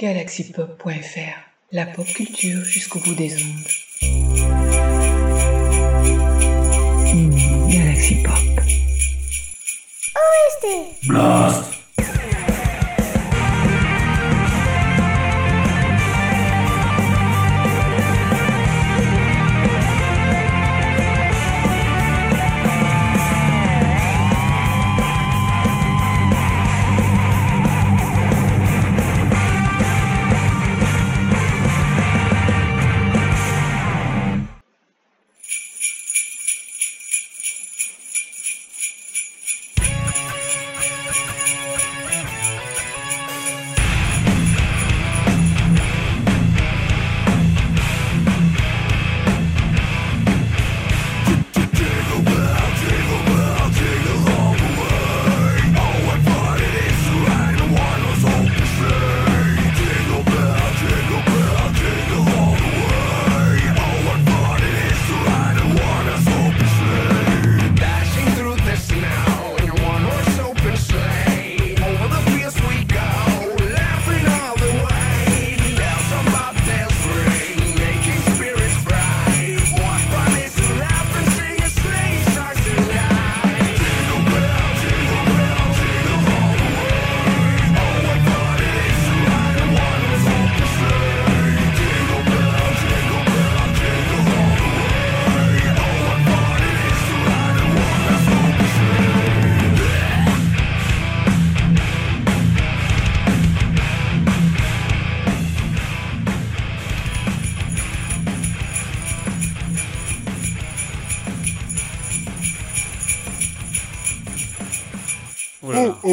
Galaxypop.fr, la pop culture jusqu'au bout des ondes. Hmm, Galaxy Pop. Blast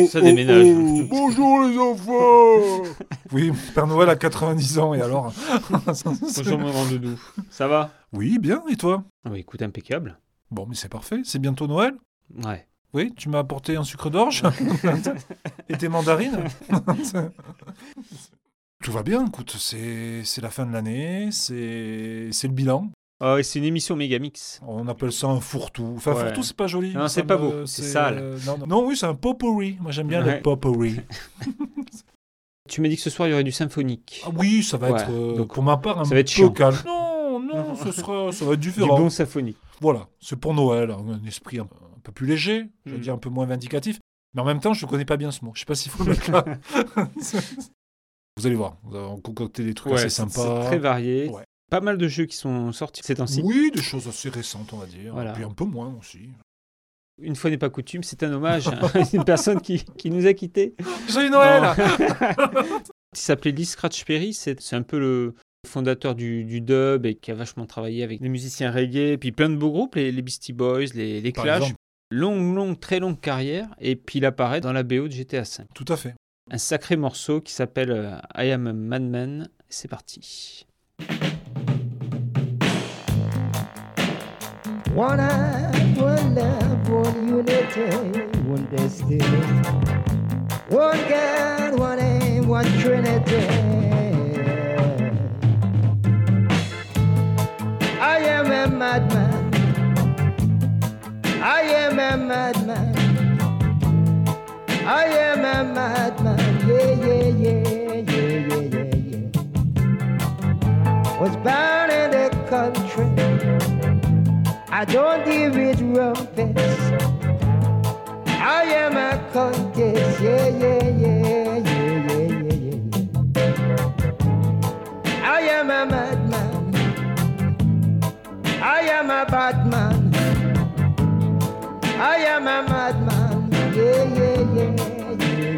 ça déménage. Bonjour les enfants Oui, Père Noël a 90 ans et alors Bonjour mon grand doudou. Ça va? Oui, bien, et toi? Ah bah écoute, impeccable. Bon, mais c'est parfait, c'est bientôt Noël Ouais. Oui, tu m'as apporté un sucre d'orge Et tes mandarines Tout va bien, écoute, c'est c'est la fin de l'année, c'est c'est le bilan. Ah c'est une émission méga mix. On appelle ça un fourre-tout. Enfin, Ouais. fourre-tout, c'est pas joli. Non, c'est pas beau, c'est sale. euh, non, non. Non, oui, c'est un potpourri. Moi, j'aime bien Ouais. le potpourri. Tu m'as dit que ce soir il y aurait du symphonique. Ah oui, ça va Ouais, être, euh, donc, pour ma part, un ça va être peu chiant. calme. Non, non, ce sera, ça va être Du différent. bon symphonique. Voilà, c'est pour Noël, hein, un esprit un, un peu plus léger, je veux Mm. dire un peu moins vindicatif. Mais en même temps, je ne connais pas bien ce mot. Je sais pas s'il faut le mettre là. vous allez voir, allez concocter des trucs assez sympas. c'est très varié. Pas mal de jeux qui sont sortis ces temps-ci. Oui, des choses assez récentes, on va dire. Voilà. Et puis un peu moins aussi. Une fois n'est pas coutume, c'est un hommage à une personne qui, qui nous a quittés. Joyeux Noël Il s'appelait Lee Scratch Perry, c'est un peu le fondateur du, du dub et qui a vachement travaillé avec des musiciens reggae, et puis plein de beaux groupes, les, les Beastie Boys, les, les Clash. Longue, longue, très longue carrière, et puis il apparaît dans la BO de GTA V. Tout à fait. Un sacré morceau qui s'appelle euh, I Am a Madman. C'est parti. One heart, one love, one unity, one destiny. One God, one aim, one Trinity. I am a madman. I am a madman. I am a madman. Yeah, yeah, yeah, yeah, yeah, yeah, yeah. Was country. I don't deal with rumpets. I am a contest. Yeah, yeah, yeah, yeah, yeah, yeah, yeah. I am a madman. I am a batman. I am a madman. Yeah, yeah, yeah, yeah, yeah,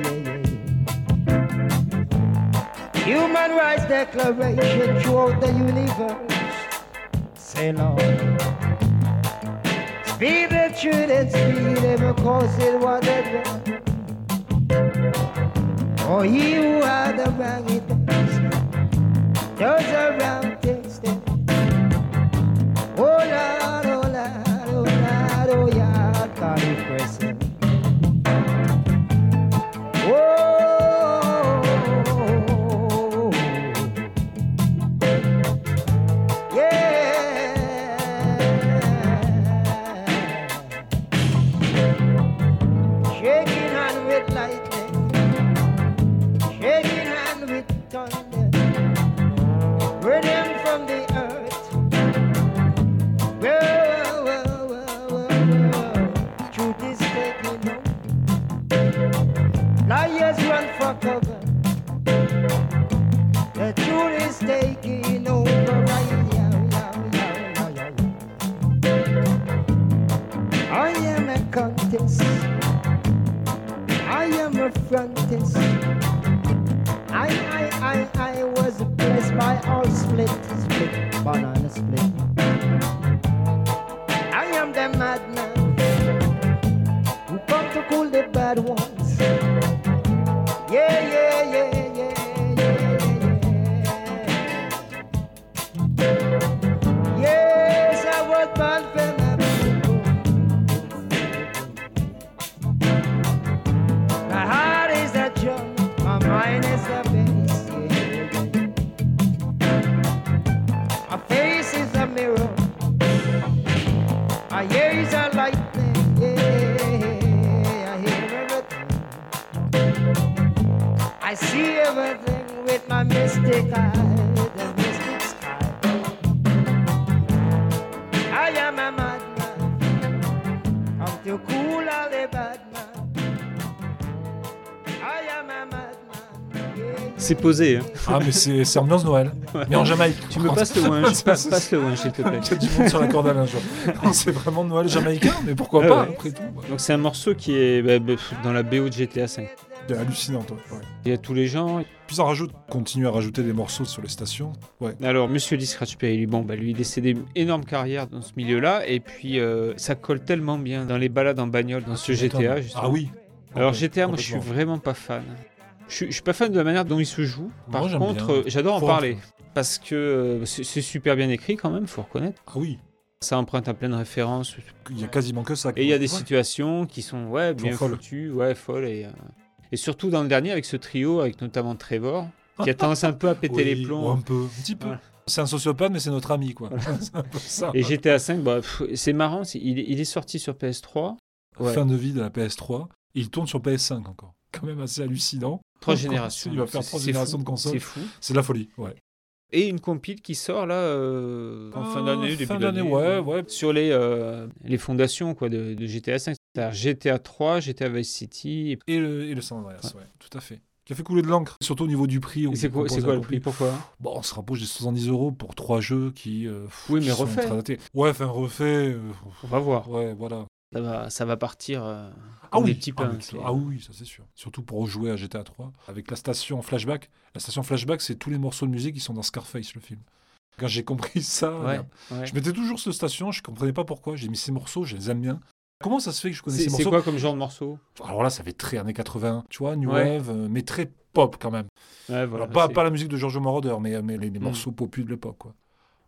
yeah. Human rights declaration throughout the universe. Say, Lord. Speak the truth and speak it because it was it Oh, he who had the wrong it does. Does the wrong things then. Oh, Lord, oh, Lord, am. I, I, I, I was blessed by all split, posé. Hein. Ah, mais c'est ambiance Noël. Mais en Jamaïque. Tu me passes le ouin, passe, passe le s'il te plaît. Il y a du monde sur la corde à linge. C'est vraiment Noël jamaïcain, mais pourquoi Ah pas, ouais. après tout. Donc c'est un morceau qui est bah, bah, dans la BO de GTA V. C'est hallucinant, toi. Il y a tous les gens. Puis ça rajoute, continue à rajouter des morceaux sur les stations. Ouais. Alors, Monsieur Lee Scratch Perry, lui, bon, bah, lui, il est décédé énorme carrière dans ce milieu-là, et puis euh, ça colle tellement bien dans les balades en bagnole, dans ce GTA. justement. Ah oui. Alors GTA, moi, je suis vraiment pas fan. Je je suis pas fan de la manière dont il se joue. Par Moi, contre, euh, j'adore en parler parce que euh, c'est super bien écrit quand même, faut reconnaître. Ah oui. Ça emprunte à plein de références. Il y a quasiment que ça. Et il y a des Ouais. situations qui sont ouais, bien folles. foutues, ouais, folles. Et, euh, et surtout dans le dernier, avec ce trio, avec notamment Trevor, qui a tendance un peu à péter les plombs. Un peu, un petit peu. Voilà. C'est un sociopathe, mais c'est notre ami, quoi. un peu ça. Et GTA 5, bah, c'est marrant, il, est- il est sorti sur PS3. Ouais. Fin de vie de la PS3. Il tourne sur PS5 encore. Quand même assez hallucinant. Trois générations. Il va faire trois générations fou, de consoles. C'est fou. C'est de la folie, ouais. Et une compile qui sort là euh, en fin d'année, début d'année, ouais, ouais. Sur les, euh, les fondations quoi, de, de GTA 5. C'est-à-dire GTA 3, GTA Vice City. et- Et le, et le San Andreas, ouais, tout à fait. Qui a fait couler de l'encre, surtout au niveau du prix. C'est quoi, le prix Pourquoi Bon, on se rapproche des 70 euros pour trois jeux qui. euh, Oui, mais refait. très. Ouais, enfin refait. On va voir. ouais, voilà. Ça va, ça va partir euh, Ah oui, petits ah, pains. c'est- ah oui, ça c'est sûr. Surtout pour rejouer à GTA 3 avec la station flashback. La station flashback, c'est tous les morceaux de musique qui sont dans Scarface, le film. Quand j'ai compris ça, Ouais, merde. ouais. je mettais toujours cette station, je comprenais pas pourquoi. J'ai mis ces morceaux, je les aime bien. Comment ça se fait que je connais C'est ces c'est morceaux quoi comme genre de morceau? Alors là, ça fait très années 80, tu vois, New Ouais. Wave, euh, mais très pop quand même. Voilà, Alors, pas, c'est- pas la musique de Giorgio Moroder, mais, mais les, les Mm. morceaux popus de l'époque, quoi.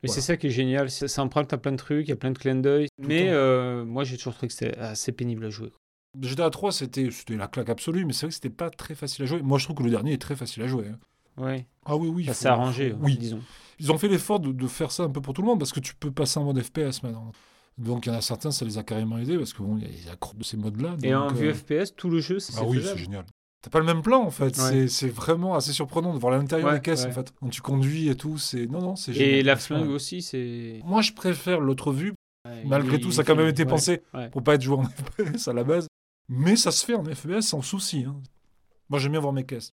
Mais Voilà. c'est ça qui est génial, c'est- ça emprunte à plein de trucs, il y a plein de clins d'œil. Mais euh, moi j'ai toujours trouvé que c'était assez pénible à jouer. GTA 3, c'était la claque absolue, mais c'est vrai que c'était pas très facile à jouer. Moi, je trouve que le dernier est très facile à jouer. hein. Ouais, Ah oui, oui. ça faut- s'est arrangé, Oui, disons. Ils ont fait l'effort de, de faire ça un peu pour tout le monde parce que tu peux passer en mode FPS maintenant. Donc il y en a certains, ça les a carrément aidés parce que bon, il y a- il y a accro de ces modes-là. Et en euh, vue FPS, tout le jeu, c'est Ah oui, c'est génial. T'as pas le même plan en fait. Ouais. C'est- C'est vraiment assez surprenant de voir l'intérieur Ouais, des caisses ouais. en fait. Quand tu conduis et tout, c'est non non, c'est génial. Et la flingue aussi, c'est. Moi, je préfère l'autre vue. Ouais, Malgré tout, ça a quand même été pensé ouais. pour pas être joué en FPS à la base. Mais ça se fait en FPS sans souci. hein. Moi, j'aime bien voir mes caisses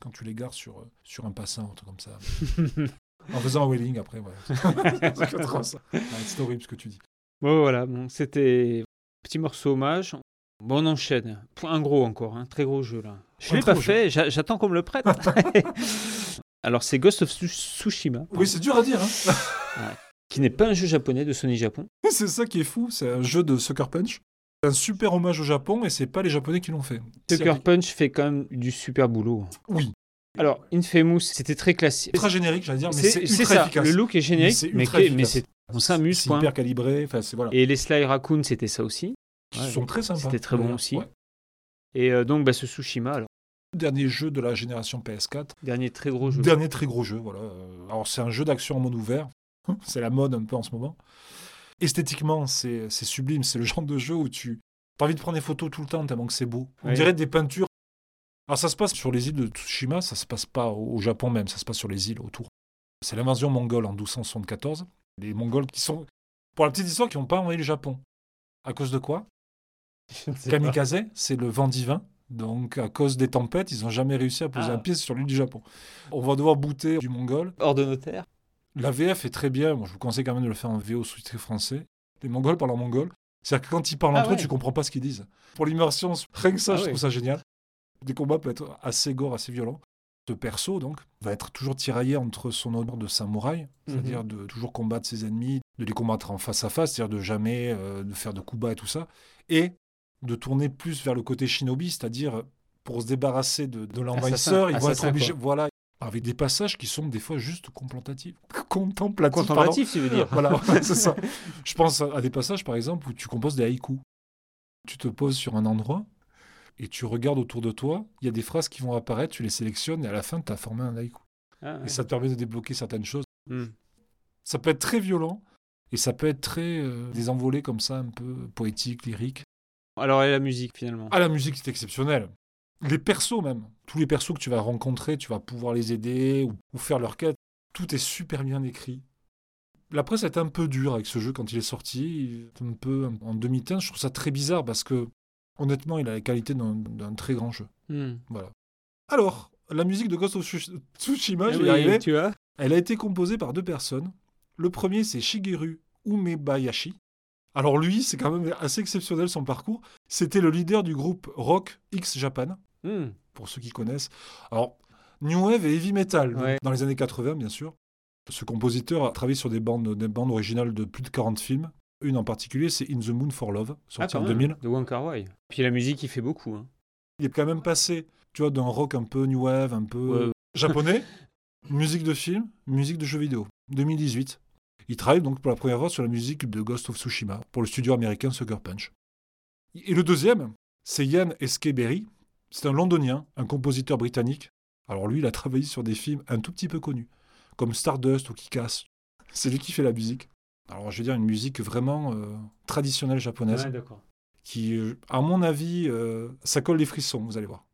quand tu les gares sur, euh, sur un passant, un truc comme ça. en faisant un wheeling après, ouais. c'est trop ça. Ouais, c'est horrible ce que tu dis. Bon, voilà, bon, c'était petit morceau hommage. Bon, on enchaîne. Un gros encore, un très gros jeu là. Je Un l'ai pas fait, j'a- j'attends qu'on me le prête. Alors, c'est Ghost of Tsu- Tsushima, Oui, c'est dur à dire. Hein. qui n'est pas un jeu japonais de Sony Japon. c'est ça qui est fou. C'est un jeu de Sucker Punch. C'est un super hommage au Japon et c'est pas les Japonais qui l'ont fait. Sucker Punch fait quand même du super boulot. Oui, Alors, Infamous, c'était très classique. ultra générique, j'allais dire, mais C'est c'est c'est ultra ça, efficace. le look est générique, c'est mais, ultra que- efficace. mais c'est- on s'amuse, C'est hyper calibré. Enfin, c'est voilà. Et les Sly Raccoon, c'était ça aussi. Ouais, sont très sympas. C'était très bon aussi. Ouais. Et euh, donc, bah, ce Tsushima, alors, Dernier jeu de la génération PS4. dernier très gros jeu. Dernier très gros jeu, voilà. Alors c'est un jeu d'action en monde ouvert. c'est la mode un peu en ce moment. Esthétiquement, c'est sublime. C'est le genre de jeu où tu as envie de prendre des photos tout le temps tellement que c'est beau. On Ouais. dirait des peintures Alors ça se passe sur les îles de Tsushima, ça se passe pas au Japon même, ça se passe sur les îles autour. C'est l'invasion mongole en 1274. Les Mongols qui sont, pour la petite histoire, qui n'ont pas envahi le Japon. À cause de quoi? Kamikaze, c'est le vent divin. Donc, à cause des tempêtes, ils n'ont jamais réussi à poser Ah. un pied sur l'île du Japon. On va devoir bouter du mongol. Hors de notaire. La VF est très bien. Moi, je vous conseille quand même de le faire en VO sous-titré français. Les Mongols parlent en mongol. C'est-à-dire que quand ils parlent Ah entre eux, tu comprends pas ce qu'ils disent. Pour l'immersion, rien que ça, Ah je ouais. trouve ça génial. Des combats peuvent être assez gore, assez violents. Ce perso, donc, va être toujours tiraillé entre son honneur de samouraï, c'est-à-dire Mhm. de toujours combattre ses ennemis, de les combattre en face à face, c'est-à-dire de jamais euh, de faire de coups bas et tout ça, et de tourner plus vers le côté shinobi, c'est-à-dire pour se débarrasser de, de l'envahisseur, ils vont être obligés, voilà, avec des passages qui sont des fois juste contemplatifs. Contemplatifs. Contemplatif, tu veux dire. Voilà, c'est ça. Je pense à des passages, par exemple, où tu composes des haïkus. Tu te poses sur un endroit et tu regardes autour de toi. Il y a des phrases qui vont apparaître, tu les sélectionnes et à la fin, tu as formé un haïku. Ah, ouais. Et ça te permet de débloquer certaines choses. Hmm. Ça peut être très violent et ça peut être très euh, désenvolé comme ça, un peu poétique, lyrique. Alors, et la musique, finalement? Ah, la musique, c'est exceptionnel. Les persos même, tous les persos que tu vas rencontrer, tu vas pouvoir les aider ou, ou faire leur quête. Tout est super bien écrit. La presse est un peu dure avec ce jeu quand il est sorti. Un peu en demi-teinte. Je trouve ça très bizarre parce que, honnêtement, il a la qualité d'un très grand jeu. Hmm. Voilà. Alors, la musique de Ghost of Tsush- Tsushima, vais oui, tu vois Elle a été composée par deux personnes. Le premier, c'est Shigeru Umebayashi. Alors lui, c'est quand même assez exceptionnel son parcours. C'était le leader du groupe rock X Japan, Hmm. pour ceux qui connaissent. Alors, New Wave et Heavy Metal, Ouais. dans les années 80, bien sûr. Ce compositeur a travaillé sur des bandes, des bandes originales de plus de 40 films. Une en particulier, c'est In the Moon for Love, Ah, sorti quand en même, 2000. De Wong Kar Wai. Puis la musique, il fait beaucoup. Hein. Il est quand même passé, tu vois, d'un rock un peu New Wave, un peu Ouais. japonais, musique de film, musique de jeux vidéo. 2018. Il travaille donc pour la première fois sur la musique de Ghost of Tsushima pour le studio américain Sucker Punch. Et le deuxième, c'est Yann Eskeberry. C'est un londonien, un compositeur britannique. Alors lui, il a travaillé sur des films un tout petit peu connus, comme Stardust ou Kick-Ass. C'est lui qui fait la musique. Alors je vais dire une musique vraiment euh, traditionnelle japonaise, Ouais, d'accord. qui, euh, à mon avis, euh, ça colle les frissons, vous allez voir.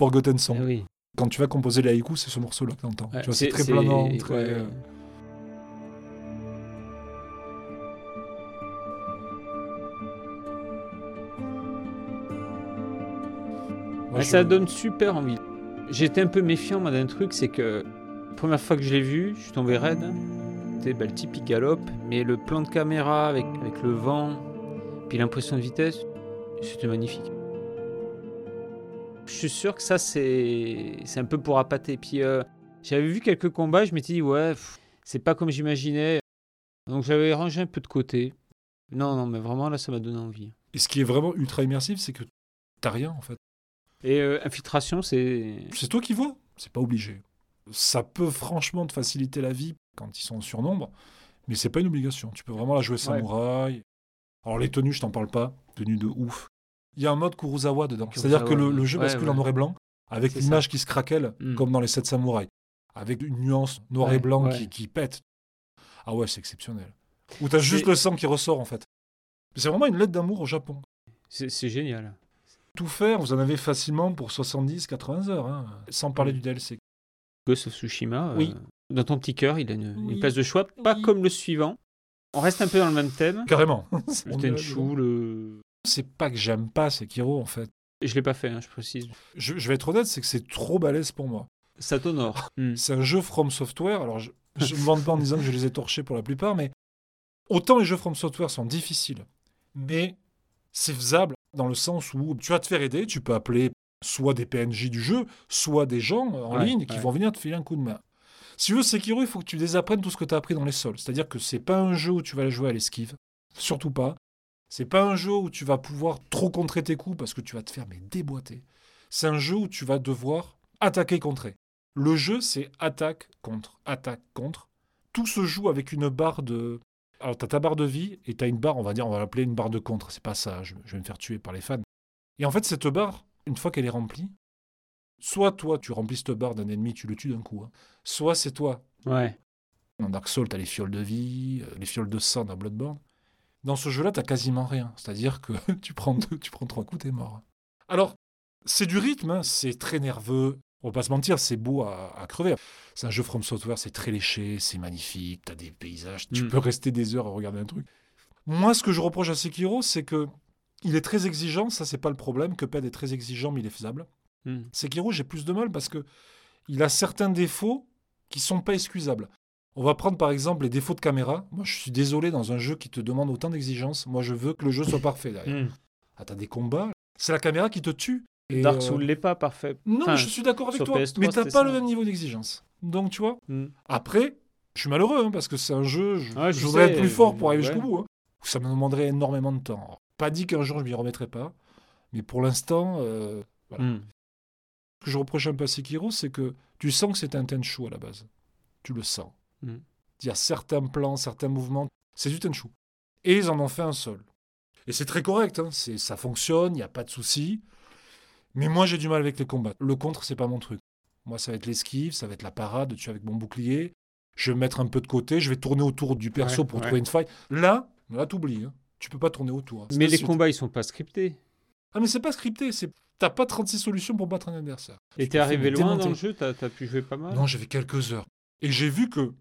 Forgotten Song. Ah oui. Quand tu vas composer les haïkus, c'est ce morceau-là que tu entends. Ouais, c'est très planant, très... ouais. euh, moi, je- Ça donne super envie. J'étais un peu méfiant moi, d'un truc, c'est que la première fois que je l'ai vu, je suis tombé raide. côté bah, le type il galope, mais le plan de caméra avec, avec le vent, puis l'impression de vitesse, c'était magnifique. Je suis sûr que ça, c'est c'est un peu pour appâter. Puis euh, j'avais vu quelques combats, je m'étais dit, ouais, pff, c'est pas comme j'imaginais. Donc j'avais rangé un peu de côté. Non, non, mais vraiment, là, ça m'a donné envie. Et ce qui est vraiment ultra immersif, c'est que t'as rien en fait. Et euh, Infiltration, c'est. C'est toi qui vois, c'est pas obligé. Ça peut franchement te faciliter la vie quand ils sont en surnombre, mais c'est pas une obligation. Tu peux vraiment la jouer samouraï. Alors les tenues, je t'en parle pas, tenues de ouf. Il y a un mode Kurosawa dedans. C'est-à-dire que le, jeu ouais, bascule en noir et blanc, avec l'image qui se craquelle, Mm. comme dans les 7 samouraïs, avec une nuance noir et blanc qui, qui pète. Ah ouais, c'est exceptionnel. Ou t'as juste le sang qui ressort en fait. C'est vraiment une lettre d'amour au Japon. C'est génial. Tout faire, vous en avez facilement pour 70-80 heures, hein, sans parler Mm. du DLC. Ghost of Tsushima, euh, Oui. dans ton petit cœur, il a une, place de choix, pas Oui. comme le suivant. On reste un peu dans le même thème. Carrément. Le Tenchu, le... C'est pas que j'aime pas Sekiro en fait. Je l'ai pas fait, hein, je précise. Je, je vais être honnête, c'est que c'est trop balèze pour moi. Ça t'honore. Hmm. C'est un jeu From Software. Alors, je ne me vante pas en disant que je les ai torchés pour la plupart, mais autant les jeux From Software sont difficiles, mais c'est faisable dans le sens où tu vas te faire aider, tu peux appeler soit des PNJ du jeu, soit des gens en Ouais, ligne qui ouais. vont venir te filer un coup de main. Si tu veux Sekiro, il faut que tu désapprennes tout ce que tu as appris dans les sols. C'est-à-dire que c'est pas un jeu où tu vas jouer à l'esquive, surtout pas. C'est pas un jeu où tu vas pouvoir trop contrer tes coups parce que tu vas te faire mais déboîter. C'est un jeu où tu vas devoir attaquer contrer. Le jeu, c'est attaque contre, attaque contre. Tout se joue avec une barre de. Alors, tu as ta barre de vie et tu as une barre, on va dire, on va l'appeler une barre de contre. C'est pas ça, je, je vais me faire tuer par les fans. Et en fait, cette barre, une fois qu'elle est remplie, soit toi, tu remplis cette barre d'un ennemi, tu le tues d'un coup. hein. Soit c'est toi. Ouais. Dans Dark Souls, tu as les fioles de vie, euh, les fioles de sang dans Bloodborne. Dans ce jeu-là, tu quasiment rien. C'est-à-dire que tu prends deux, tu prends trois coups, t'es mort. Alors, c'est du rythme, hein, c'est très nerveux. On va pas se mentir, c'est beau à, à crever. C'est un jeu From Software, c'est très léché, c'est magnifique, t'as des paysages, tu Mm. peux rester des heures à regarder un truc. Moi, ce que je reproche à Sekiro, c'est que il est très exigeant, ça c'est pas le problème, que Ped est très exigeant, mais il est faisable. Hmm. Sekiro, j'ai plus de mal parce que il a certains défauts qui sont pas excusables. On va prendre par exemple les défauts de caméra. Moi, je suis désolé dans un jeu qui te demande autant d'exigences. Moi, je veux que le jeu soit parfait derrière. Hmm. Ah, t'as des combats, c'est la caméra qui te tue. Et, Dark euh, Souls l'est pas parfait. Non, Enfin, je suis d'accord avec toi. PS3, mais t'as pas ça. le même niveau d'exigence. Donc, tu vois. hmm. Après, je suis malheureux hein, parce que c'est un jeu. Je, voudrais sais, être plus fort pour euh, arriver ouais. jusqu'au bout. hein. Ça me demanderait énormément de temps. Pas dit qu'un jour je m'y remettrai pas, mais pour l'instant, euh, Voilà. Hmm. Ce que je reproche un peu à Sekiro, c'est que tu sens que c'est un Tenchu à la base. Tu le sens. Mm. Il y a certains plans, certains mouvements. C'est du Tenchu. Et ils en ont fait un seul. Et c'est très correct. hein. C'est, ça fonctionne, il n'y a pas de souci. Mais moi, j'ai du mal avec les combats. Le contre, c'est pas mon truc. Moi, ça va être l'esquive, ça va être la parade. Tu es avec mon bouclier. Je vais me mettre un peu de côté. Je vais tourner autour du perso Ouais, pour ouais. trouver une faille. Là, là, t'oublies. Hein. Tu peux pas tourner autour. C'est Mais les suite. combats, ils sont pas scriptés. Ah, mais c'est pas scripté. C'est... T'as pas 36 solutions pour battre un adversaire. Et Tu t'es te arrivé loin démonter. dans le jeu, t'as as pu jouer pas mal. Non, j'ai fait quelques heures. Et j'ai vu que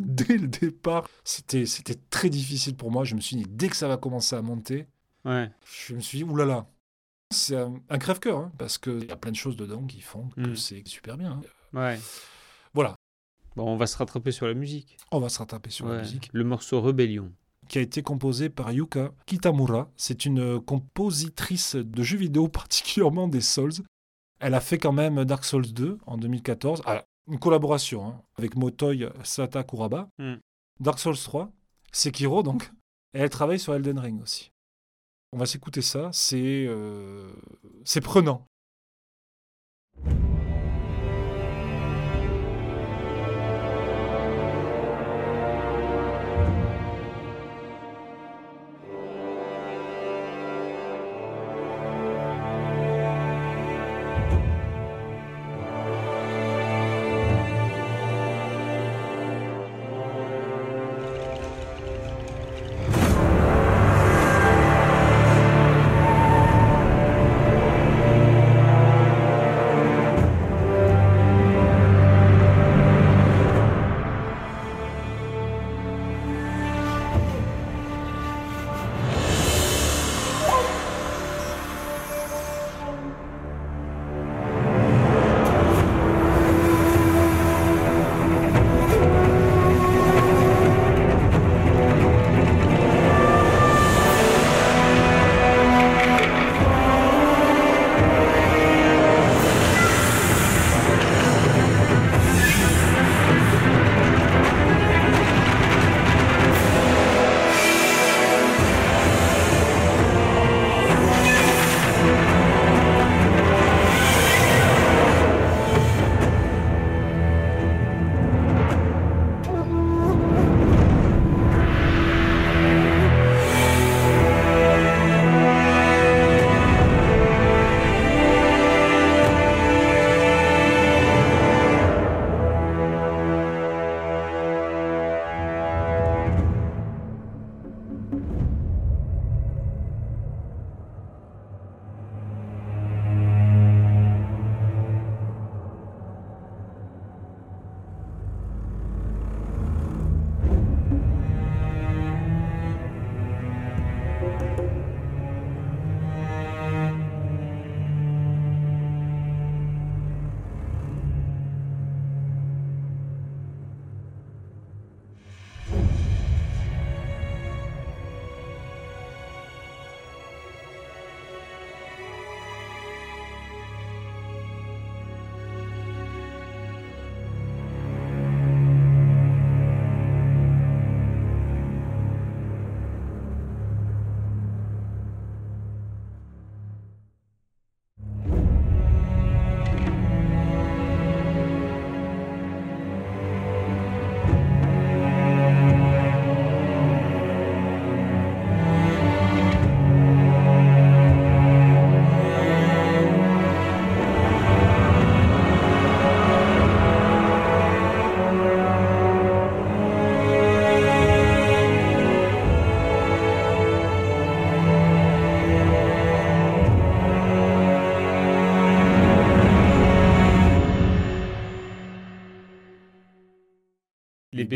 dès le départ, c'était, c'était très difficile pour moi. Je me suis dit, dès que ça va commencer à monter, Ouais. je me suis dit, oulala. C'est un, un crève-cœur, hein, parce qu'il y a plein de choses dedans qui font que Mm. c'est super bien. hein. Ouais. Voilà, Bon, on va se rattraper sur la musique. on va se rattraper sur la musique, Le morceau Rébellion. qui a été composé par Yuka Kitamura. C'est une compositrice de jeux vidéo, particulièrement des Souls. Elle a fait quand même Dark Souls 2 en 2014. Ah, une collaboration hein, avec Motoi Sata Kuraba. Mm. Dark Souls 3, Sekiro donc. Et elle travaille sur Elden Ring aussi. On va s'écouter ça, c'est euh, c'est prenant.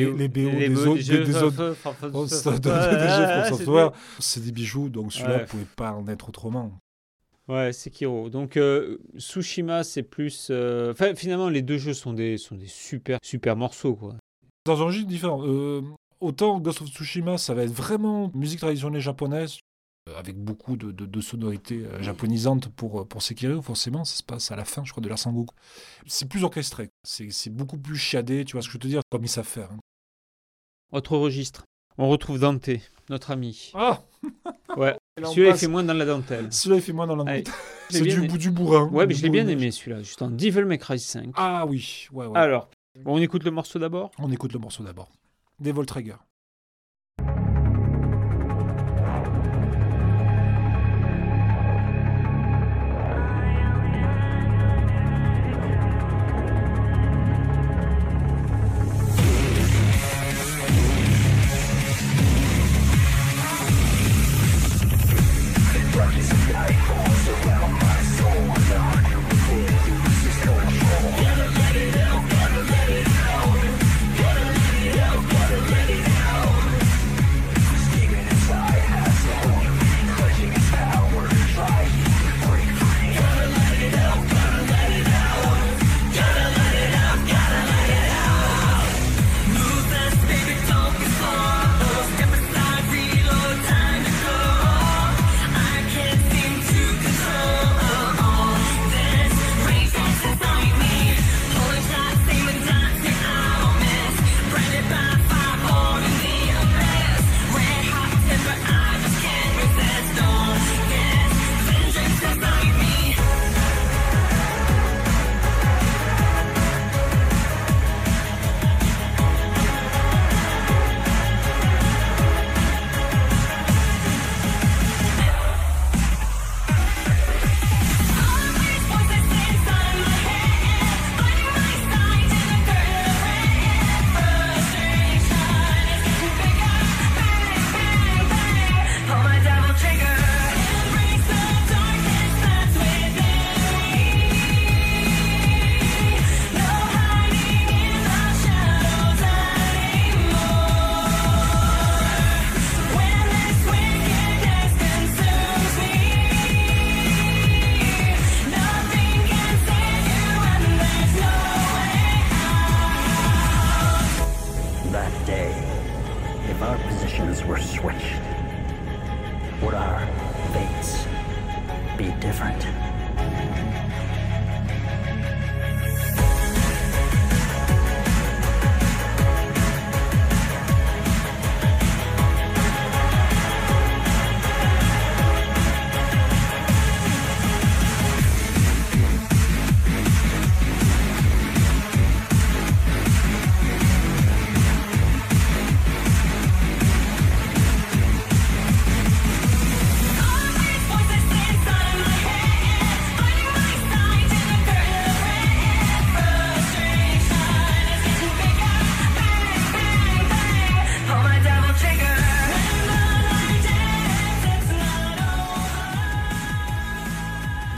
Les, BO les des autres jeux, des autres fa- Oh, Software, c'est des bijoux, donc celui-là Ouais. pouvait pas en être autrement. Ouais, Sekiro. Donc euh, Tsushima, c'est plus. euh, Enfin, finalement, les deux jeux sont des sont des super super morceaux quoi. Dans un registre différent. Euh, autant Ghost of Tsushima, ça va être vraiment musique traditionnelle japonaise, avec beaucoup de, de- de sonorités euh, japonisantes pour, euh, pour Sekiro, forcément. Ça se passe à la fin, je crois, de la Sangoku. C'est plus orchestré. C'est beaucoup plus chiadé, tu vois ce que je veux te dire, comme ils savent faire. hein. Autre registre. On retrouve Dante, notre ami. Ah Ouais. Celui-là, il fait moins dans la dentelle. Celui-là, il fait moins dans la l'ai C'est du aimé. bout du bourrin. Ouais, mais je l'ai bien aimé celui-là. Juste en Devil May Cry 5. Ah oui, ouais, ouais. Alors, on écoute le morceau d'abord? On écoute le morceau d'abord. Devil Trigger.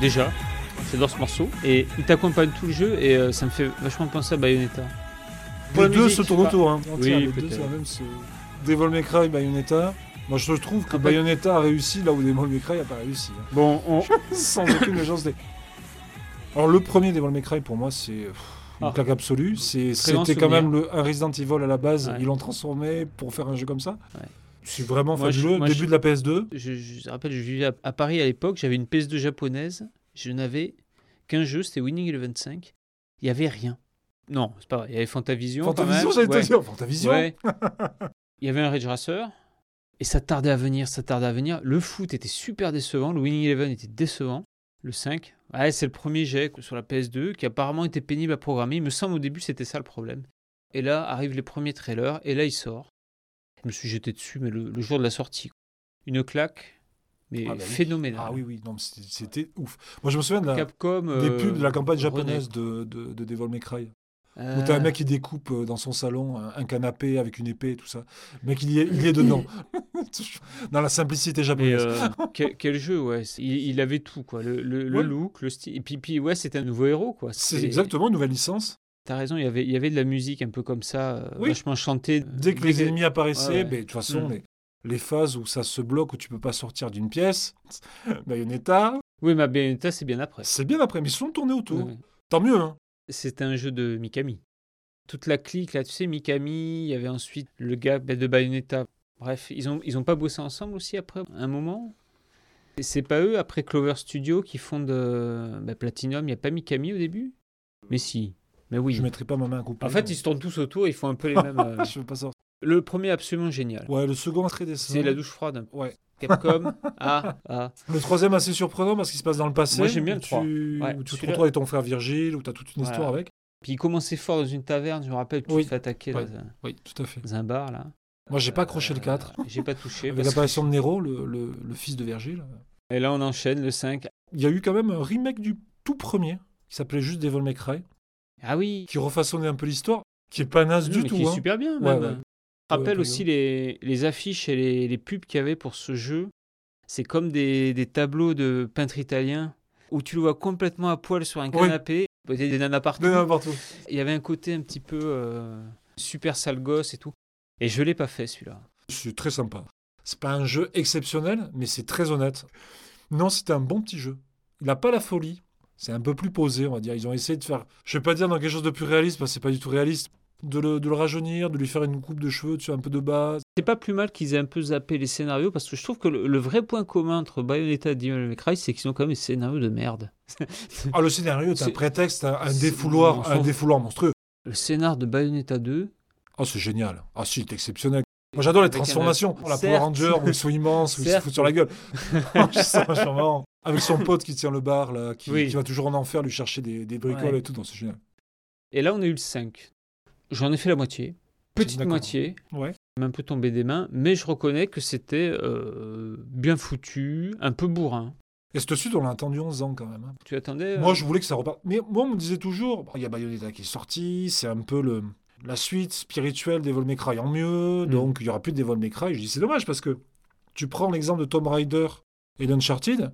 Déjà, j'adore ce morceau. Et il t'accompagne tout le jeu et euh, ça me fait vachement penser à Bayonetta. Pour Les la deux musique, se tournent autour. Hein. Oui, les deux, peut-être. c'est la même. c'est Devil May Cry, Bayonetta. Moi, je trouve que Après- Bayonetta a réussi là où Devil May Cry n'a pas réussi. hein. Bon, on... Sans aucune méchanceté. Alors, le premier Devil May Cry, pour moi, c'est une Ah. claque absolue. C'est- C'était quand même le, un Resident Evil à la base. Ouais. Ils l'ont transformé pour faire un jeu comme ça. Ouais. C'est vraiment Moi, je- fabuleux. moi, Début je- de la PS2. je, je rappelle, je vivais à, à Paris à l'époque, j'avais une PS2 japonaise, je n'avais qu'un jeu, c'était Winning Eleven 5. Il n'y avait rien. Non, c'est pas vrai, il y avait Fantavision. Fantavision, j'allais Ouais. te dire. Fantavision. Ouais. Il y avait un Ridge Racer. Et ça tardait à venir, ça tardait à venir. Le foot était super décevant, le Winning Eleven était décevant. Le 5, ouais, c'est le premier jet sur la PS2 qui apparemment était pénible à programmer. Il me semble au début c'était ça le problème. Et là arrivent les premiers trailers et là il sort. Je me suis jeté dessus, mais le, le jour de la sortie. Une claque, mais Ah bah oui. phénoménale. Ah oui, oui, non, c'était- ouf. Moi, je me souviens de la- Capcom. des euh, pubs de la campagne japonaise de, de, de Devil May Cry. Où Euh, t'as un mec qui découpe euh, dans son salon un, un canapé avec une épée et tout ça. Le mec, il y est, il y est dedans. dans la simplicité japonaise. euh, quel, quel jeu, ouais. Il, il avait tout, quoi. Le, le- le Ouais. look, le style. Et puis, puis ouais, c'était un nouveau héros, quoi. C'est exactement une nouvelle licence. T'as raison, il y avait, il y avait de la musique un peu comme ça, euh, Oui. vachement chantée. Dès que les ennemis apparaissaient, Ouais, ouais. ben, de toute façon, Mm. les, les phases où ça se bloque, où tu peux pas sortir d'une pièce, Bayonetta, Oui, mais Bayonetta, c'est bien après. c'est bien après, mais ils sont tournés autour. Ouais. Tant mieux, hein. C'était un jeu de Mikami. Toute la clique, là, tu sais, Mikami, il y avait ensuite le gars ben, de Bayonetta. Bref, ils ont, ils ont pas bossé ensemble aussi après un moment Et c'est pas eux, après Clover Studio, qui fondent euh, ben, Platinum. Il n'y a pas Mikami au début? Mais si. Mais oui. Je mettrai pas ma main à couper. En fait, ils se tournent tous autour, ils font un peu les mêmes. euh, Je veux pas sortir. Le premier est absolument génial. Ouais, le second très décevant. C'est la douche froide. Ouais. Capcom. ah, ah. Le troisième assez surprenant parce qu'il se passe dans le passé. Moi, j'aime bien le trois. Tu, Ouais, où tu te retrouves avec ton frère Virgile, où tu as toute une Voilà. histoire avec. Puis il commençait fort dans une taverne, je me rappelle, tu Oui. te fais attaquer Ouais. dans, un, Oui, tout à fait. dans un bar là. Moi, j'ai pas accroché le Euh, 4. J'ai pas touché. Avec parce que- l'apparition de Nero, le, le- le fils de Virgile. Et là on enchaîne le 5. Il y a eu quand même un remake du tout premier, qui s'appelait juste Devil May Cry, Ah oui. qui refaçonnait un peu l'histoire, qui est pas naze Non, du mais tout. qui est hein. super bien Ouais, même. ouais. Rappelle aussi les, les affiches et les, les pubs qu'il y avait pour ce jeu. C'est comme des, des tableaux de peintres italiens où tu le vois complètement à poil sur un canapé. Il y a des nanas partout. Il y avait un côté un petit peu euh, super sale gosse et tout. Et je l'ai pas fait celui-là. C'est très sympa. C'est pas un jeu exceptionnel, mais c'est très honnête. Non, c'était un bon petit jeu. Il n'a pas la folie. C'est un peu plus posé, on va dire. Ils ont essayé de faire, je vais pas dire dans quelque chose de plus réaliste, parce que c'est pas du tout réaliste, de le, de le rajeunir, de lui faire une coupe de cheveux, tu sais, un peu de base. C'est pas plus mal qu'ils aient un peu zappé les scénarios parce que je trouve que le, le vrai point commun entre Bayonetta et Devil May Cry, c'est qu'ils ont quand même des scénarios de merde. Ah, le scénario, c'est un prétexte, un, défouloir, un défouloir monstrueux. Le scénar de Bayonetta 2, Ah, c'est génial. Ah, si, c'est exceptionnel. Moi, j'adore les un- transformations. La Certes. Power Ranger, où ils sont immenses, où ils se foutent sur la gueule. Marrant. Avec son pote qui tient le bar, là, qui, Oui. qui va toujours en enfer lui chercher des, des bricoles Ouais. et tout. C'est génial. et là on a eu le 5. J'en ai fait la moitié, petite moitié, Ouais. m'a un peu tombé des mains, mais je reconnais que c'était euh, bien foutu, un peu bourrin. Et cette suite, on l'a attendu 11 ans quand même. hein. Tu attendais euh, Moi, je voulais que ça reparte. Mais moi, on me disait toujours, bon, il y a Bayonetta qui est sorti, c'est un peu le, la suite spirituelle des May Cry en mieux, Mm. donc il y aura plus de Devil May Cry. Je dis, c'est dommage parce que tu prends l'exemple de Tomb Raider et d'Uncharted.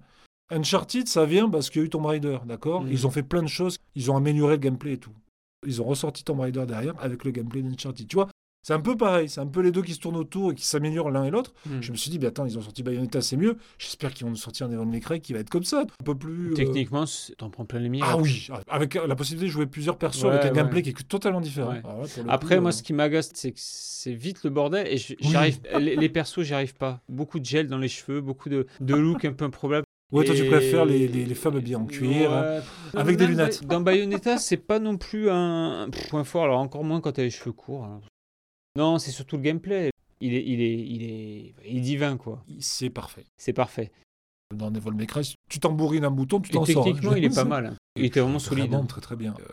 Uncharted, ça vient parce qu'il y a eu Tomb Raider, d'accord? Mm. Ils ont fait plein de choses, ils ont amélioré le gameplay et tout. Ils ont ressorti Tomb Raider derrière avec le gameplay d'Uncharted. Tu vois, c'est un peu pareil, c'est un peu les deux qui se tournent autour et qui s'améliorent l'un et l'autre. hmm. Je me suis dit, bah, attends, ils ont sorti Bayonetta, c'est mieux. J'espère qu'ils vont nous sortir un Devil May Cry qui va être comme ça, un peu plus. euh, Techniquement, t'en prends plein les miroirs. ah oui, avec la possibilité de jouer plusieurs persos Ouais, avec un ouais. gameplay qui est totalement différent. Ouais. Alors là, pour le Après, coup, moi, euh, ce qui m'agace, c'est que c'est vite le bordel et Oui. les persos, j'y arrive pas. Beaucoup de gel dans les cheveux, beaucoup de, de look un peu improbable. Ouais, toi, tu préfères les, les, les femmes habillées en cuir, hein, Ouais. avec des lunettes. Dans Bayonetta, c'est pas non plus un, point fort, alors encore moins quand t'as les cheveux courts. hein. Non, c'est surtout le gameplay. Il est, il est, il est, il est divin, quoi. c'est parfait. C'est parfait. Dans Devil May Cry, tu tambourines un bouton, tu t'en sors. hein. techniquement, il est pas mal. hein. Il était vraiment solide. Vraiment très très bien. Euh,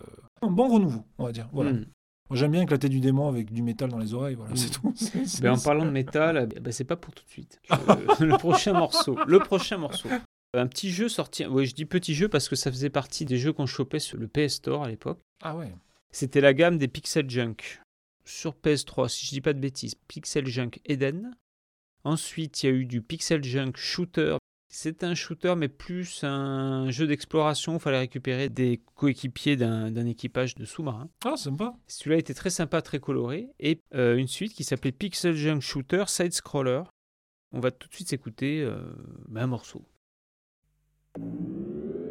un bon renouveau, on va dire. Voilà. Mm. J'aime bien éclater du démon avec du métal dans les oreilles. Voilà, Mm. c'est tout. Ben, en parlant de métal, eh ben, c'est pas pour tout de suite. Le prochain morceau. Le prochain morceau. Un petit jeu sorti. Oui, je dis petit jeu parce que ça faisait partie des jeux qu'on chopait sur le PS Store à l'époque. Ah ouais. C'était la gamme des Pixel Junk. Sur PS3, si je dis pas de bêtises, Pixel Junk Eden. Ensuite, il y a eu du Pixel Junk Shooter. C'est un shooter, mais plus un jeu d'exploration. Il fallait récupérer des coéquipiers d'un équipage de sous-marins. Ah, sympa. Celui-là était très sympa, très coloré. Et euh, une suite qui s'appelait Pixel Junk Shooter Side Scroller. On va tout de suite s'écouter euh, un morceau. Yeah.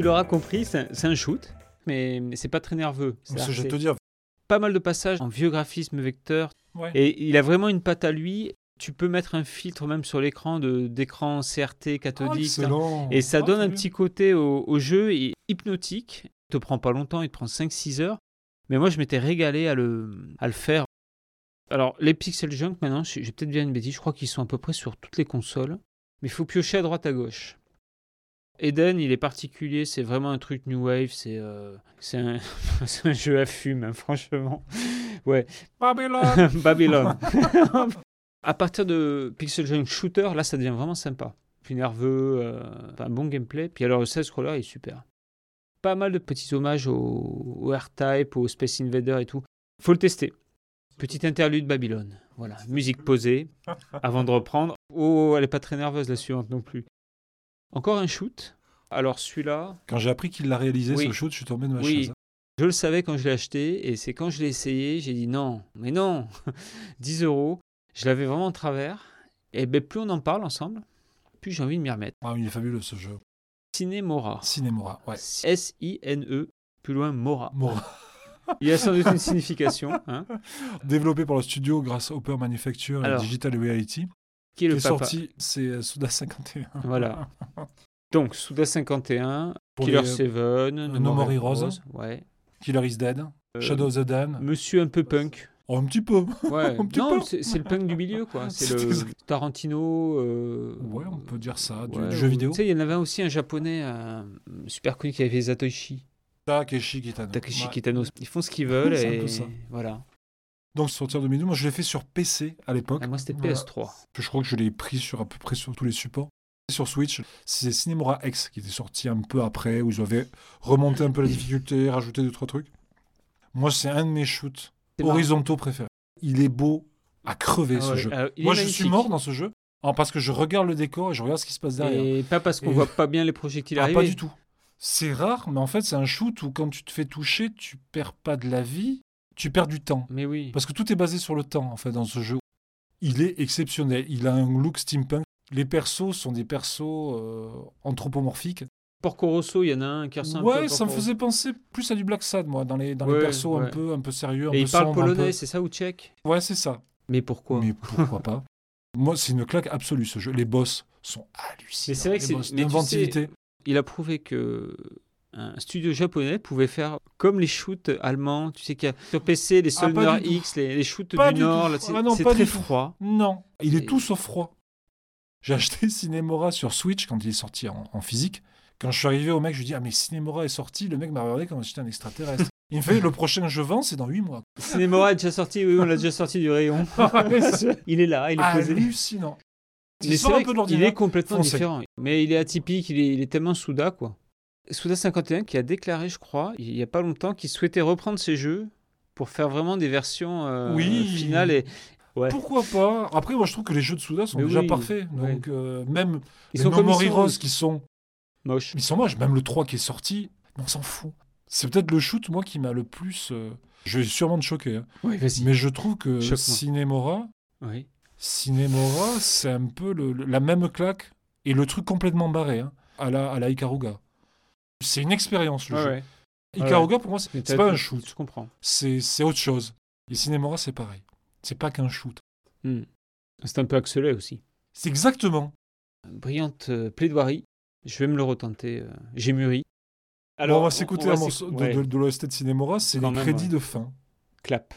Tu l'auras compris, c'est un, shoot, mais, mais c'est pas très nerveux. Que je te dire. pas mal de passages en vieux graphisme vecteur. Ouais. Et il a vraiment une patte à lui. Tu peux mettre un filtre même sur l'écran de- d'écran CRT cathodique. et ça Ah, donne un bien. petit côté au, au jeu et hypnotique. Il te prend pas longtemps, il te prend 5-6 heures. Mais moi, je m'étais régalé à le, à le faire. Alors, les Pixel Junk, maintenant, j'ai j'ai peut-être bien une bêtise, je crois qu'ils sont à peu près sur toutes les consoles. Mais il faut piocher à droite à gauche. Eden, il est particulier, c'est vraiment un truc New Wave, c'est euh, un, jeu à fume, hein, franchement. Ouais, Babylone. Babylone. à partir de Pixel Junk Shooter, là, ça devient vraiment sympa. Plus nerveux, euh, un bon gameplay. Puis alors, le 16 scroller est super. Pas mal de petits hommages au, au R-Type, au Space Invader et tout. Faut le tester. Petite interlude Babylone. Voilà, musique posée avant de reprendre. Oh, elle est pas très nerveuse la suivante non plus. Encore un shoot? Alors celui-là, Quand j'ai appris qu'il l'a réalisé, Oui. ce shoot, je suis tombé de ma Oui. chaise. je le savais quand je l'ai acheté et c'est quand je l'ai essayé, j'ai dit non, mais non, 10 euros. Je l'avais vraiment en travers. Et ben plus on en parle ensemble, plus j'ai envie de m'y remettre. Ah, il est fabuleux ce jeu. Cinémora. Cinémora, ouais. S-I-N-E, plus loin Mora. Bon, Il y a sans doute une signification. hein, développé par le studio grâce à Open Manufacture Alors, et Digital Reality. Qui est Qui le est papa. sorti, c'est euh, Suda 51. Voilà. Donc, Souda 51, Pour Killer les, euh, 7, No, No More Heroes. Ouais. Killer is Dead. Euh, Shadow of the Dam. Monsieur un peu punk. Oh, un petit peu. Ouais. Un petit non, c'est c'est le punk du milieu, quoi. C'est C'est le exact. Tarantino. euh, Ouais, on peut dire ça. Du, ouais, du jeu vidéo. Tu sais, il y en avait aussi un japonais euh, super connu qui avait fait Zatoichi, Takeshi Kitano. Takeshi Ouais. Kitano. Ils font ce qu'ils veulent et voilà. Donc, sorti en 2012. Moi, je l'ai fait sur PC à l'époque. Ah, moi, c'était Voilà. PS3. Je crois que je l'ai pris sur à peu près sur tous les supports. Sur Switch, c'est Cinemora X qui était sorti un peu après, où ils avaient remonté un peu la difficulté, rajouté deux, trois trucs. Moi, c'est un de mes shoots horizontaux préférés. Il est beau à crever Ah ce ouais, jeu. alors, est Moi, je suis mort dans ce jeu en- parce que je regarde le décor et je regarde ce qui se passe derrière. Et pas parce qu'on Et- voit pas bien les projectiles Ah, arriver. pas du tout. C'est rare, mais en fait, c'est un shoot où quand tu te fais toucher, tu perds pas de la vie, tu perds du temps. Mais oui. Parce que tout est basé sur le temps, en fait, dans ce jeu. Il est exceptionnel. Il a un look steampunk. Les persos sont des persos euh, anthropomorphiques. Porco Rosso, il y en a un qui ressemble un peu à Ouais, ça me faisait penser plus à du Black Sad, moi, dans les, dans les Ouais, persos un ouais. peu, un peu sérieux, un Et peu il parle polonais, c'est ça ou tchèque Ouais, c'est ça. Mais pourquoi? Mais pourquoi pas? Moi, c'est une claque absolue, ce jeu. Les boss sont hallucinants. Mais c'est vrai que c'est- mais tu l'inventivité. Il a prouvé que un studio japonais pouvait faire comme les shoots allemands. Tu sais qu'il y a sur PC les Ah, Soldier. X, les, les shoots Pas du, Nord, c'est Ah très froid. Non, il est tout sauf froid. J'ai acheté Cinemora sur Switch quand il est sorti en, en physique. Quand je suis arrivé au mec, je lui dis Ah, mais Cinemora est sorti. Le mec m'a regardé comme si j'étais un extraterrestre. Il me fait Le prochain je vends, c'est dans 8 mois. Cinémora est déjà sorti, oui, on l'a déjà sorti du rayon. il est là, il est posé. Hallucinant. Il vrai un peu de l'ordinaire. est complètement foncé. différent. Mais il est atypique, il est, il est tellement Souda, quoi. Souda 51 qui a déclaré, je crois, il n'y a pas longtemps, qu'il souhaitait reprendre ces jeux pour faire vraiment des versions euh, Oui. finales. Et... Ouais. Pourquoi pas? Après, moi, je trouve que les jeux de Souda sont Mais déjà oui, parfaits. ouais. Donc, euh, même Ils les sont comme ils sont, qui sont, moches. ils sont moches. Même le 3 qui est sorti, on s'en fout. C'est peut-être le shoot, moi, qui m'a le plus. euh, Je vais sûrement te choquer. hein. Oui, vas-y. Mais je trouve que. Cinemora, Oui. Cinemora, c'est un peu le- le- la même claque et le truc complètement barré hein, à, la, à la Ikaruga. C'est une expérience le jeu. ouais. Ikaruga, pour moi, c'est pas un Je shoot. comprends. C'est autre chose. Et Cinemora, c'est pareil. C'est pas qu'un shoot. Hmm. C'est un peu axelé aussi. C'est exactement. Brillante euh, plaidoirie. Je vais me le retenter. euh, J'ai mûri. Alors, on va s'écouter un morceau de, ouais, de, de l'OST de Cinemora, c'est les même, crédits ouais. de fin. Clap.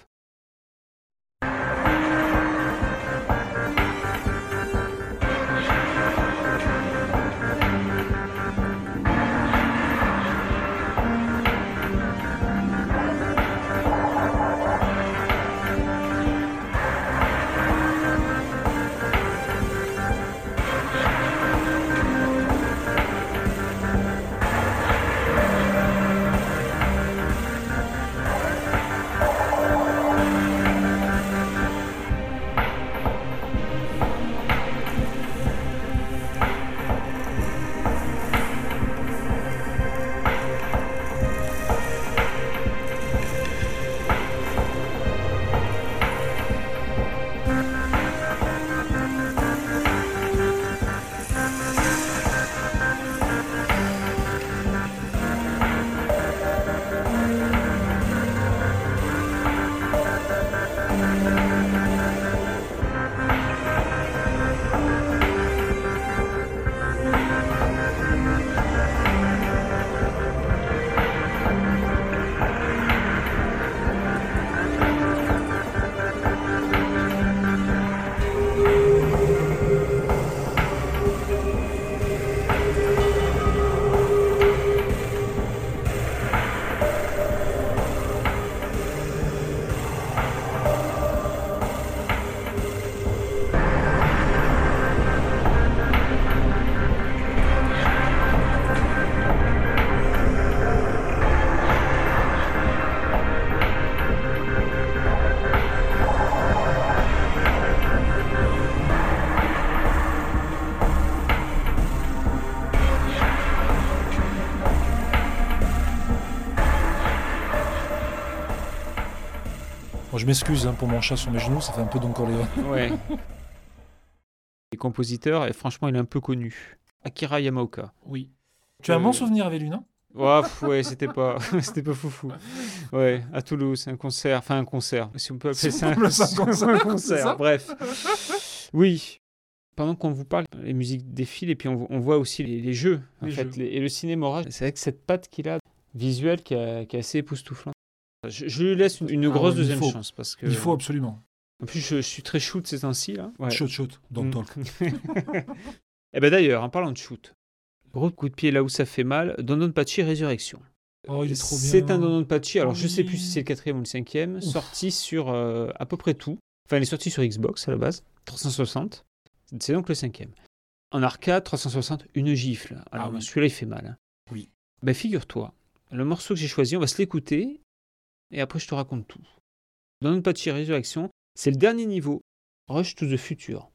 Je m'excuse hein, pour mon chat sur mes genoux, ça fait un peu Don Corleone. Ouais. Les compositeurs, et franchement, il est un peu connu. Akira Yamaoka. Oui. Tu as un Euh, bon souvenir avec lui, non? Pff, ouais, c'était pas, c'était pas foufou. Ouais, à Toulouse, un concert, enfin un concert, si on peut appeler Si ça un concert, ça concert. Bref, oui. Pendant qu'on vous parle, les musiques défilent et puis on, on voit aussi les, les jeux, en Les fait, jeux. les- et le cinéma. C'est avec cette patte qu'il a visuelle qui, a- qui est assez époustouflante. Je, je lui laisse une, une Ah grosse deuxième faut. chance parce que. Il faut absolument. En plus, je, je suis très shoot ces temps-ci là. Ouais. Shoot, shoot, don't Mm. talk. Eh ben d'ailleurs, en parlant de shoot, gros coup de pied là où ça fait mal, Don Pachi Résurrection. Oh. C'est un Don Pachi, alors je sais Oui. plus si c'est le quatrième ou le cinquième, sorti sur euh, à peu près tout. Enfin, il est sorti sur Xbox à la base, 360. C'est donc le cinquième. En arcade, 360, une gifle. Alors Ah oui. celui-là, il fait mal. hein. Oui. Ben figure-toi, le morceau que j'ai choisi, on va se l'écouter, et après je te raconte tout. Don Pachi Résurrection, c'est le dernier niveau, Rush to the Future.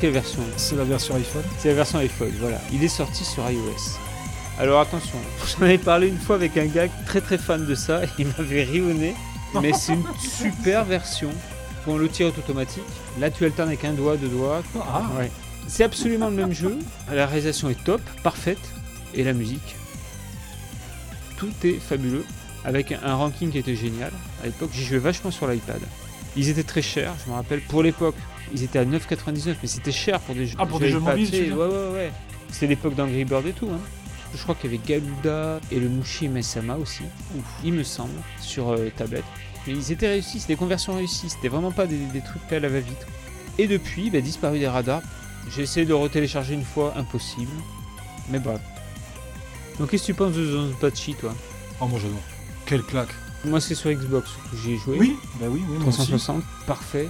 Quelle version C'est la version iPhone. C'est la version iPhone, voilà. Il est sorti sur iOS. Alors attention, j'en avais parlé une fois avec un gars très très fan de ça, et il m'avait ri au nez. Mais c'est une super version. Bon, le tir est automatique. Là, tu alternes avec un doigt, deux doigts. Ah, Ouais. C'est absolument le même jeu. La réalisation est top, parfaite. Et la musique. Tout est fabuleux. Avec un ranking qui était génial. À l'époque, j'y jouais vachement sur l'iPad. Ils étaient très chers, je me rappelle. Pour l'époque, ils étaient à 9,99, mais c'était cher pour des jeux. Ah, pour des jeux mobiles, Ouais, ouais, ouais. C'était l'époque d'Angry Bird et tout. Hein. Je crois qu'il y avait Galuda et le Mushi Mesama aussi, il me semble, sur euh, tablette. Mais ils étaient réussis, c'était des conversions réussies, c'était vraiment pas des, des trucs à la va-vite. Et depuis, bah, disparu des radars. J'ai essayé de retélécharger une fois, impossible. Mais bref. Donc qu'est-ce que tu penses de Zonpachi, toi? Oh, moi j'adore. Quelle claque. Moi c'est sur Xbox que j'y ai joué. Oui, bah oui, oui, moi aussi. 360, parfait.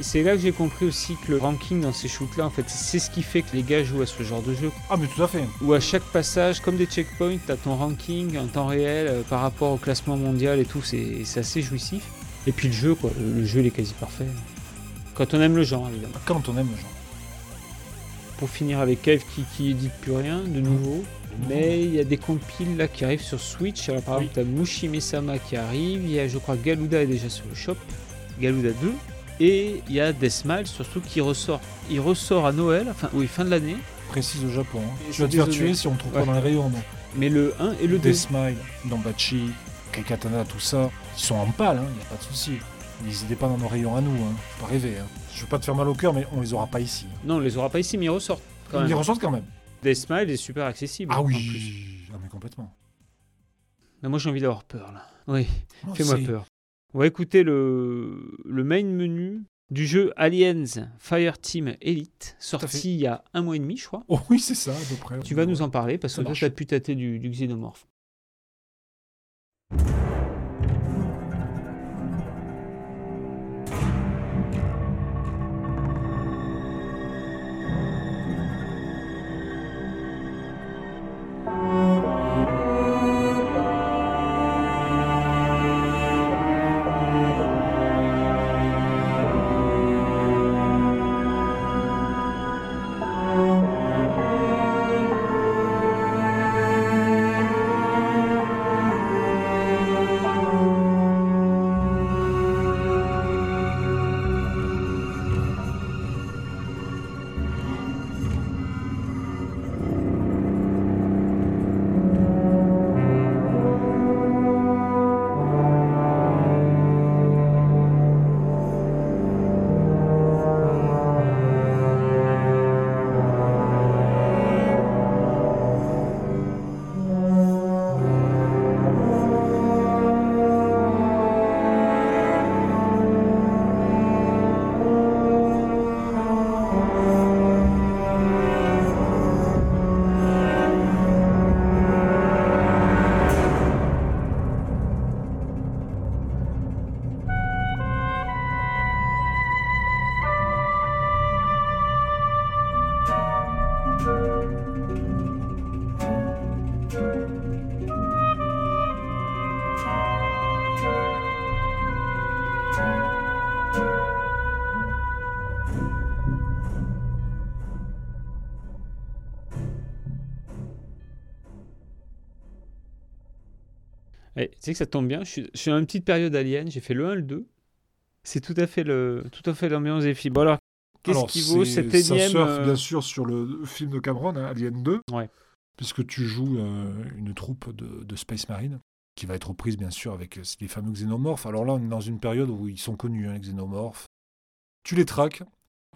C'est là que j'ai compris aussi que le ranking dans ces shoots-là, en fait, c'est ce qui fait que les gars jouent à ce genre de jeu. Ah, mais tout à fait. Où à chaque passage, comme des checkpoints, t'as ton ranking en temps réel euh, par rapport au classement mondial et tout, c'est assez jouissif. Et puis le jeu, quoi, le, le jeu il est quasi parfait. Quand on aime le genre, évidemment. Quand on aime le genre. pour finir avec Cave qui, qui édite plus rien de nouveau. Mais il y a des compiles là qui arrivent sur Switch. Alors par Oui. exemple, t'as Mushi Mesama qui arrive. Il y a, je crois, Galuda est déjà sur le shop. Galuda 2. Et il y a Deathmile surtout qui ressort. Il ressort à Noël, enfin oui, fin de l'année. Précise au Japon. hein. Tu vas te faire tuer si on ne trouve Ouais. pas dans les rayons. Donc. Mais le 1 et le 2. Des Smile, Dambachi, Kaikatana, tout ça, ils sont en pâle, il n'y a pas de souci. N'hésitez pas dans nos rayons à nous, hein. faut pas rêver. Hein. Je veux pas te faire mal au cœur, mais on les aura pas ici. Non, on les aura pas ici, mais ils ressortent quand Ils même. ressortent quand même. Deathmile est super accessible. Ah en plus. oui, ah, mais complètement. Mais moi j'ai envie d'avoir peur là. Oui, Moi fais-moi peur. On va écouter le, le main menu du jeu Aliens Fireteam Elite, sorti il y a un mois et demi, je crois. Oh oui, c'est ça, à peu près. Tu vas nous en parler parce Ça que toi, tu as pu tâter du, du xénomorphe. Sais que ça tombe bien, je suis, je suis dans une petite période Alien, j'ai fait le 1 et le 2. C'est tout à fait le tout à fait l'ambiance des films. Bon alors, qu'est-ce qui vaut cet Ça énième surfe euh, bien sûr sur le film de Cameron, hein, Alien 2. Ouais. Puisque tu joues euh, une troupe de, de Space Marine qui va être reprise bien sûr avec euh, les fameux xénomorphes. Alors là, on est dans une période où ils sont connus, hein, les xénomorphes. Tu les traques.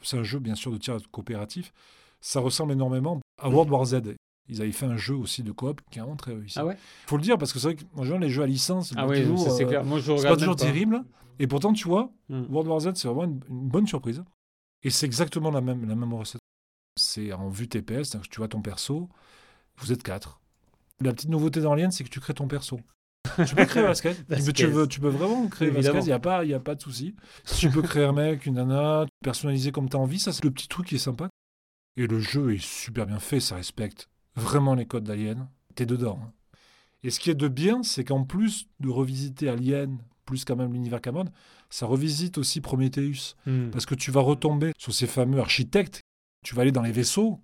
C'est un jeu bien sûr de tir coopératif. Ça ressemble énormément à World War Z. Ils avaient fait un jeu aussi de coop qui a vraiment très réussi. Ah ouais Faut le dire parce que c'est vrai que général, les jeux à licence, c'est Ah c'est euh, pas toujours terrible. Et pourtant, tu vois, Hmm. World War Z, c'est vraiment une, une bonne surprise. Et c'est exactement la même, la même recette. C'est en vue TPS, que tu vois ton perso, vous êtes quatre. La petite nouveauté dans Alien, c'est que tu crées ton perso. tu peux créer Vasquez. tu, peux, tu, Vasquez. veux- tu peux vraiment créer Évidemment. Vasquez, il n'y a, pas- y a pas de souci. Tu peux créer un mec, une nana, personnaliser comme tu as envie, ça c'est le petit truc qui est sympa. Et le jeu est super bien fait, ça respecte vraiment les codes d'Alien. T'es dedans. hein. Et ce qui est de bien, c'est qu'en plus de revisiter Alien, plus quand même l'univers Cameron, ça revisite aussi Prometheus. Hmm. Parce que tu vas retomber sur ces fameux architectes, tu vas aller dans les vaisseaux,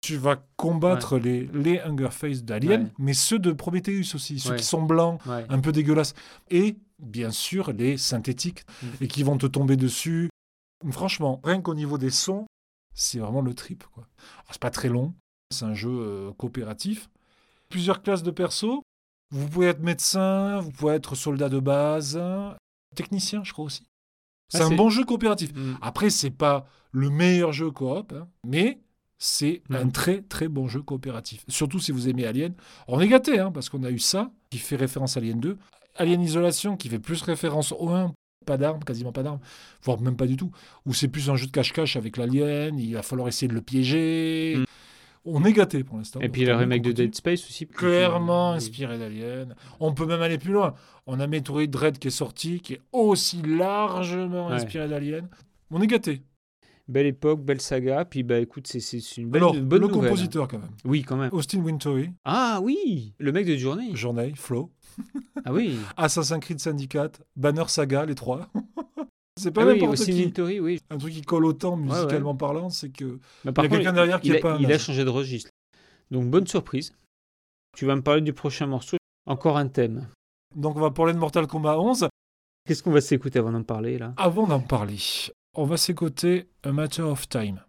tu vas combattre les, les Hunger Face d'Alien, Ouais. mais ceux de Prometheus aussi, ceux Ouais. qui sont blancs, un peu dégueulasses. Et bien sûr, les synthétiques, Mm. et qui vont te tomber dessus. Franchement, rien qu'au niveau des sons, c'est vraiment le trip. quoi. Alors, C'est pas très long, c'est un jeu euh, coopératif. Plusieurs classes de persos. Vous pouvez être médecin, vous pouvez être soldat de base, technicien, je crois aussi. C'est Ah, un c'est- bon jeu coopératif. Hmm. Après, c'est pas le meilleur jeu coop, hein, mais c'est Mhm. un très très bon jeu coopératif. Surtout si vous aimez Alien. On est gâté, hein, parce qu'on a eu ça qui fait référence à Alien 2, Alien Isolation qui fait plus référence au 1, pas d'armes, quasiment pas d'armes, voire même pas du tout. Ou c'est plus un jeu de cache-cache avec l'alien, il va falloir essayer de le piéger. Mhm. On est gâté pour l'instant. Et puis le remake de. Dead Space aussi. Clairement inspiré d'Alien. On peut même aller plus loin. On a Metroid Dread qui est sorti, qui est aussi largement Ouais. inspiré d'Alien. On est gâté. Belle époque, belle saga. Puis bah écoute, c'est- une belle, Alors, une bonne le nouvelle. compositeur quand même. Oui, quand même. Austin Wintory, Ah oui, le mec de journée. Journey, Flow, Ah oui. Assassin's Creed Syndicate, Banner Saga, les trois. C'est pas Ah oui, n'importe qui. Oui. Un truc qui colle autant ouais. musicalement parlant, c'est que. Par Il y a quelqu'un derrière qui il, est a, pas il a changé de registre. Donc, bonne surprise. Tu vas me parler du prochain morceau. Encore un thème. Donc on va parler de Mortal Kombat 11. Qu'est-ce qu'on va s'écouter avant d'en parler, là? Avant d'en parler, on va s'écouter A Matter of Time.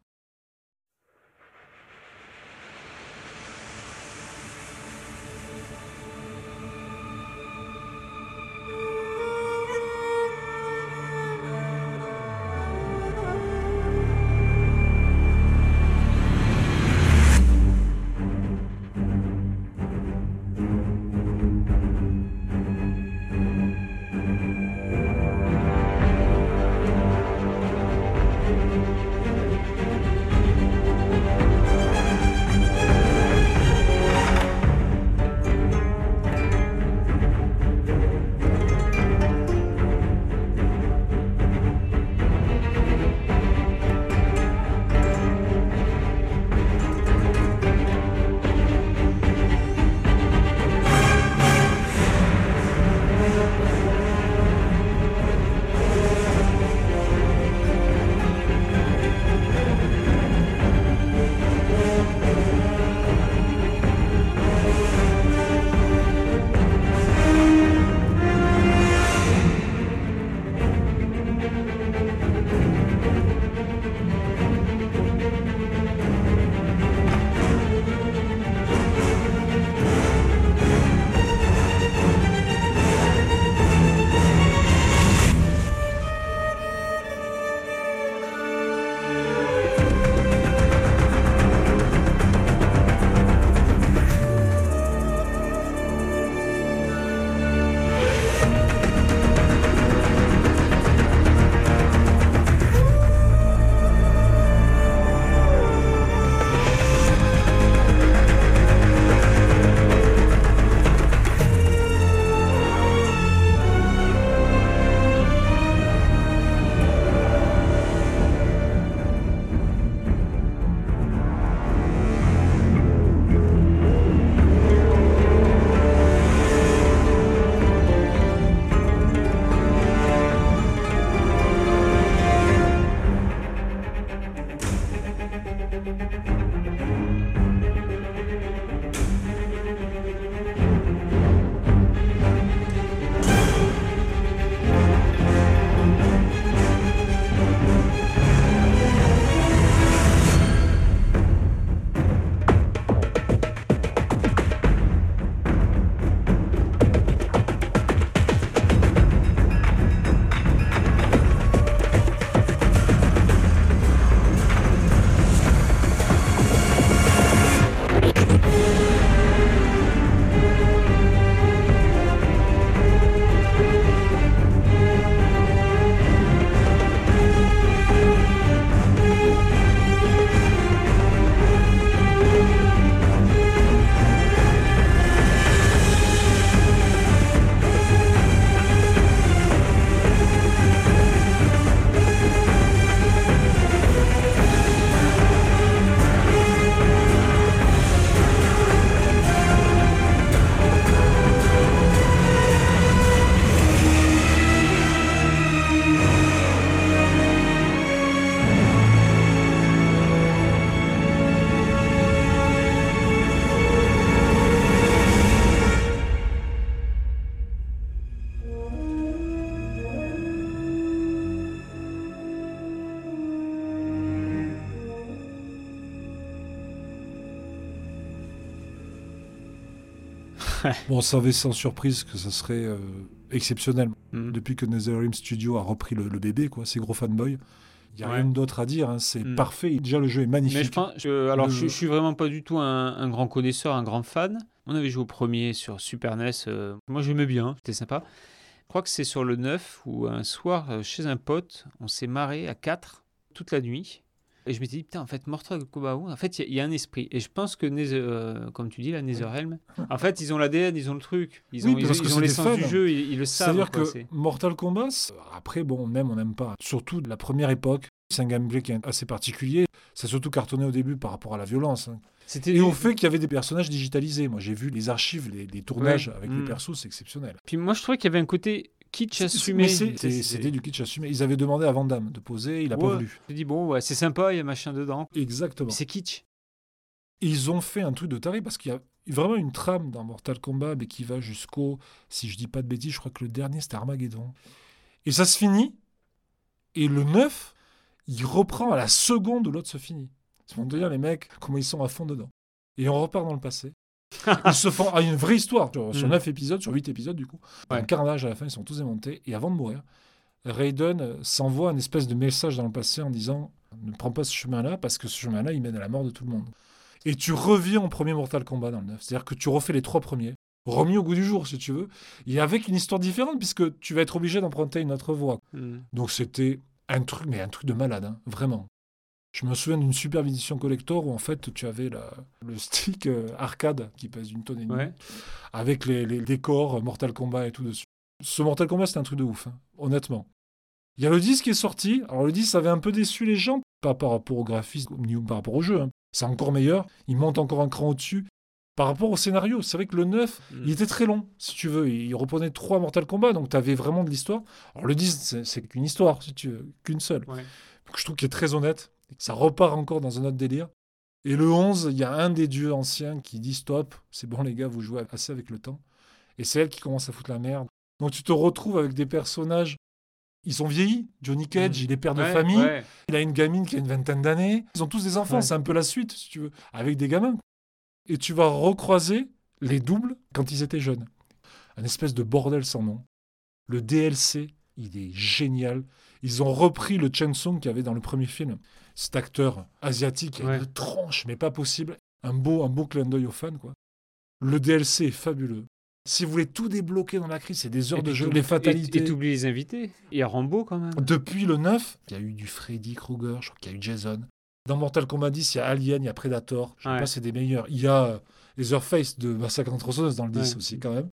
Bon, on savait sans surprise que ça serait euh, exceptionnel. Mm. Depuis que NetherRealm Studio a repris le, le bébé, quoi, ces gros fanboys. Il n'y a Ouais. rien d'autre à dire, hein, c'est Mm. parfait. Déjà, le jeu est magnifique. Mais je pense, je- alors Le- je, je suis vraiment pas du tout un, un grand connaisseur, un grand fan. On avait joué au premier sur Super NES. euh, moi j'aimais bien, c'était sympa. Je crois que c'est sur le 9 où un soir, euh, chez un pote, on s'est marré à 4 toute la nuit. Et je m'étais dit, putain, en fait, Mortal Kombat 11, en fait, il y a- il y, a un esprit. Et je pense que, euh, comme tu dis, la NetherRealm, en fait, ils ont l'ADN, ils ont le truc. Ils Oui, ont, ils, que ils ont fans. du jeu, ils, ils le savent. C'est-à-dire que Mortal Kombat, c'est- après, bon, on aime, on n'aime pas. Surtout de la première époque, c'est un gameplay qui est assez particulier. Ça a surtout cartonné au début par rapport à la violence. hein. Et au fait qu'il y avait des personnages digitalisés. Moi, j'ai vu les archives, les, les tournages Ouais. avec Mm. les persos, c'est exceptionnel. Puis moi, je trouvais qu'il y avait un côté kitsch C'est- assumé. C'était du kitsch assumé. Ils avaient demandé à Van Damme de poser, il a pas voulu. Tu dis, bon, ouais, c'est sympa, il y a machin dedans. Exactement. C'est kitsch. Et ils ont fait un truc de taré parce qu'il y a vraiment une trame dans Mortal Kombat mais qui va jusqu'au, si je dis pas de bêtises, je crois que le dernier c'était Armageddon. Et ça se finit. Et le 9, il reprend à la seconde où l'autre se finit. C'est pour dire les mecs comment ils sont à fond dedans. Et on repart dans le passé. Ils se font ah, une vraie histoire sur, sur Mm. 9 épisodes, sur 8 épisodes du coup. Un carnage à la fin, ils sont tous démontés. Et avant de mourir, Raiden s'envoie un espèce de message dans le passé en disant ne prends pas ce chemin-là parce que ce chemin-là, il mène à la mort de tout le monde. Et tu reviens au premier Mortal Kombat dans le 9. C'est-à-dire que tu refais les trois premiers, remis au goût du jour si tu veux, et avec une histoire différente puisque tu vas être obligé d'emprunter une autre voie. Hmm. Donc c'était un truc, mais un truc de malade, hein, vraiment. Je me souviens d'une superbe édition collector où en fait tu avais la- le stick euh, arcade qui pèse une tonne et demie, Ouais. avec les, les décors euh, Mortal Kombat et tout dessus. Ce Mortal Kombat c'est un truc de ouf, hein, honnêtement. Il y a le disque qui est sorti. Alors le disque avait un peu déçu les gens, pas par rapport au graphisme ni par rapport au jeu. hein. C'est encore meilleur. Il monte encore un cran au-dessus. Par rapport au scénario, c'est vrai que le 9, Mm. il était très long, si tu veux. Il reprenait trois Mortal Kombat, donc tu avais vraiment de l'histoire. Alors le disque, c'est- c'est qu'une histoire, si tu veux, qu'une seule. Ouais. Donc, je trouve qu'il est très honnête. Ça repart encore dans un autre délire. Et le 11, il y a un des dieux anciens qui dit stop, c'est bon les gars, vous jouez assez avec le temps. Et c'est elle qui commence à foutre la merde. Donc tu te retrouves avec des personnages, ils sont vieillis. Johnny Cage, Mm. il est père de Ouais, famille. ouais. Il a une gamine qui a une vingtaine d'années. Ils ont tous des enfants, Ouais. c'est un peu la suite, si tu veux, avec des gamins. Et tu vas recroiser les doubles quand ils étaient jeunes. Un espèce de bordel sans nom. Le DLC, il est génial. Ils ont repris le Chen Sung qu'il y avait dans le premier film. Cet acteur asiatique Ouais. une tronche, mais pas possible. Un beau, un beau clin d'œil aux fans, quoi. Le DLC est fabuleux. Si vous voulez tout débloquer dans la crise, c'est des heures Et de jeu, les fatalités. Et t'oublies les invités. Il y a Rambo quand même. Depuis le 9, il y a eu du Freddy Krueger, je crois qu'il y a eu Jason. Dans Mortal Kombat 10, il y a Alien, il y a Predator. Je sais Ouais. pas, c'est des meilleurs. Il y a euh, Leatherface de Massacre en dans le 10 Ouais. aussi, quand même.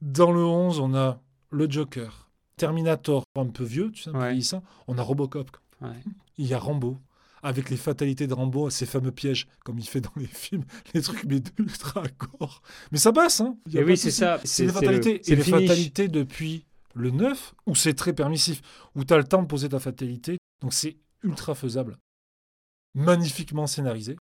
Dans le 11, on a le Joker, Terminator, un peu vieux, tu sais, un peu vieillissant. On a Robocop. Il y a Rambo, avec les fatalités de Rambo, ces fameux pièges, comme il fait dans les films, les trucs mais ultra gore. Mais ça passe, hein. Il y a Et pas oui, c'est ça. C'est les le- fatalités. c'est Et le les finish. fatalités depuis le 9, où c'est très permissif, où tu as le temps de poser ta fatalité. Donc c'est ultra faisable. Magnifiquement scénarisé.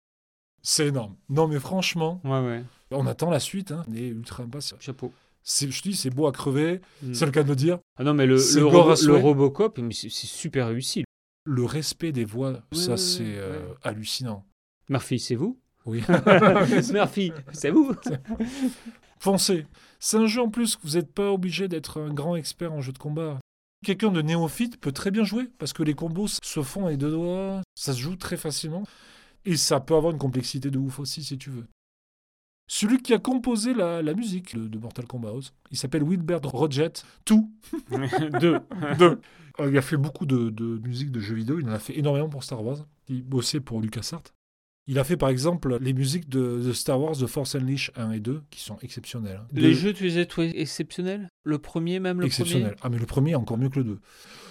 C'est énorme. Non, mais franchement, Ouais, ouais. on attend la suite. Hein. On est ultra impatient. Chapeau. C'est- Je te dis, c'est beau à crever. Mm. C'est le cas de le dire. Ah non, mais le, à Robocop, mais c'est c'est super réussi. Le respect des voix, Ouais, ça, ouais, c'est ouais, euh, hallucinant. Murphy, c'est vous? Oui. Murphy, c'est vous? Foncez. C'est un jeu en plus que vous n'êtes pas obligé d'être un grand expert en jeu de combat. Quelqu'un de néophyte peut très bien jouer parce que les combos se font avec deux doigts, ça se joue très facilement et ça peut avoir une complexité de ouf aussi si tu veux. Celui qui a composé la, la musique de, de Mortal Kombat, il s'appelle Wilbert Roget. Tout. Deux. Deux. Euh, Il a fait beaucoup de, de musique de jeux vidéo. Il en a fait énormément pour Star Wars. Il bossait pour LucasArts. Il a fait par exemple les musiques de, de Star Wars, The Force Unleashed 1 et 2, qui sont exceptionnelles. hein. Les jeux, tu les as trouvés exceptionnels? Le premier, même le Exceptionnel. Ah, mais le premier est encore mieux que le 2.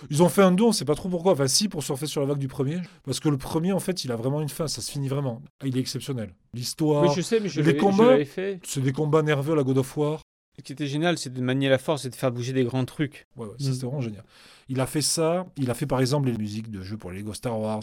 Ils ont fait un 2, on sait pas trop pourquoi. Enfin, si, pour surfer sur la vague du premier. Parce que le premier, en fait, il a vraiment une fin. Ça se finit vraiment. Ah, il est exceptionnel. L'histoire. premier Oui, je sais, mais je Les combats-. C'est des combats nerveux à la God of War. Ce qui était génial, c'est de manier la force et de faire bouger des grands trucs. Ouais, ouais, ça, c'était vraiment génial. Il a fait ça. Il a fait, par exemple, les musiques de jeux pour les Lego Star Wars.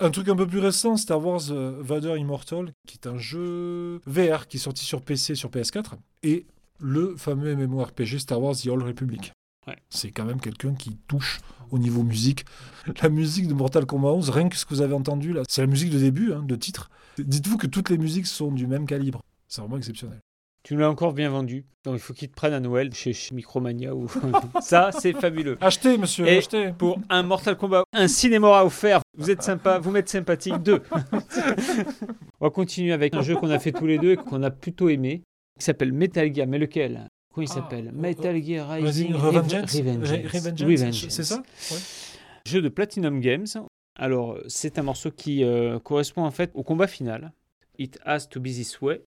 Un truc un peu plus récent, Star Wars euh, Vader Immortal, qui est un jeu VR qui est sorti sur PC, sur PS4. Et le fameux MMORPG Star Wars The Old Republic. Ouais. C'est quand même quelqu'un qui touche au niveau musique. La musique de Mortal Kombat 11, rien que ce que vous avez entendu là, c'est la musique de début, hein, de titre. Dites-vous que toutes les musiques sont du même calibre. C'est vraiment exceptionnel. Tu nous l'as encore bien vendu. Donc il faut qu'ils te prennent à Noël chez, chez Micromania. Ou... ça, c'est fabuleux. Achetez, monsieur, Et achetez. Pour un Mortal Kombat, un cinéma offert. Vous êtes sympa, vous m'êtes sympathique. Deux. On va continuer avec un jeu qu'on a fait tous les deux et qu'on a plutôt aimé, qui s'appelle Metal Gear. Mais lequel? Comment il Ah, s'appelle? euh, Metal Gear Rising Revengeance, Revengeance. C'est ça? Ouais. Jeu de Platinum Games. Alors, c'est un morceau qui euh, correspond en fait au combat final. It has to be this way.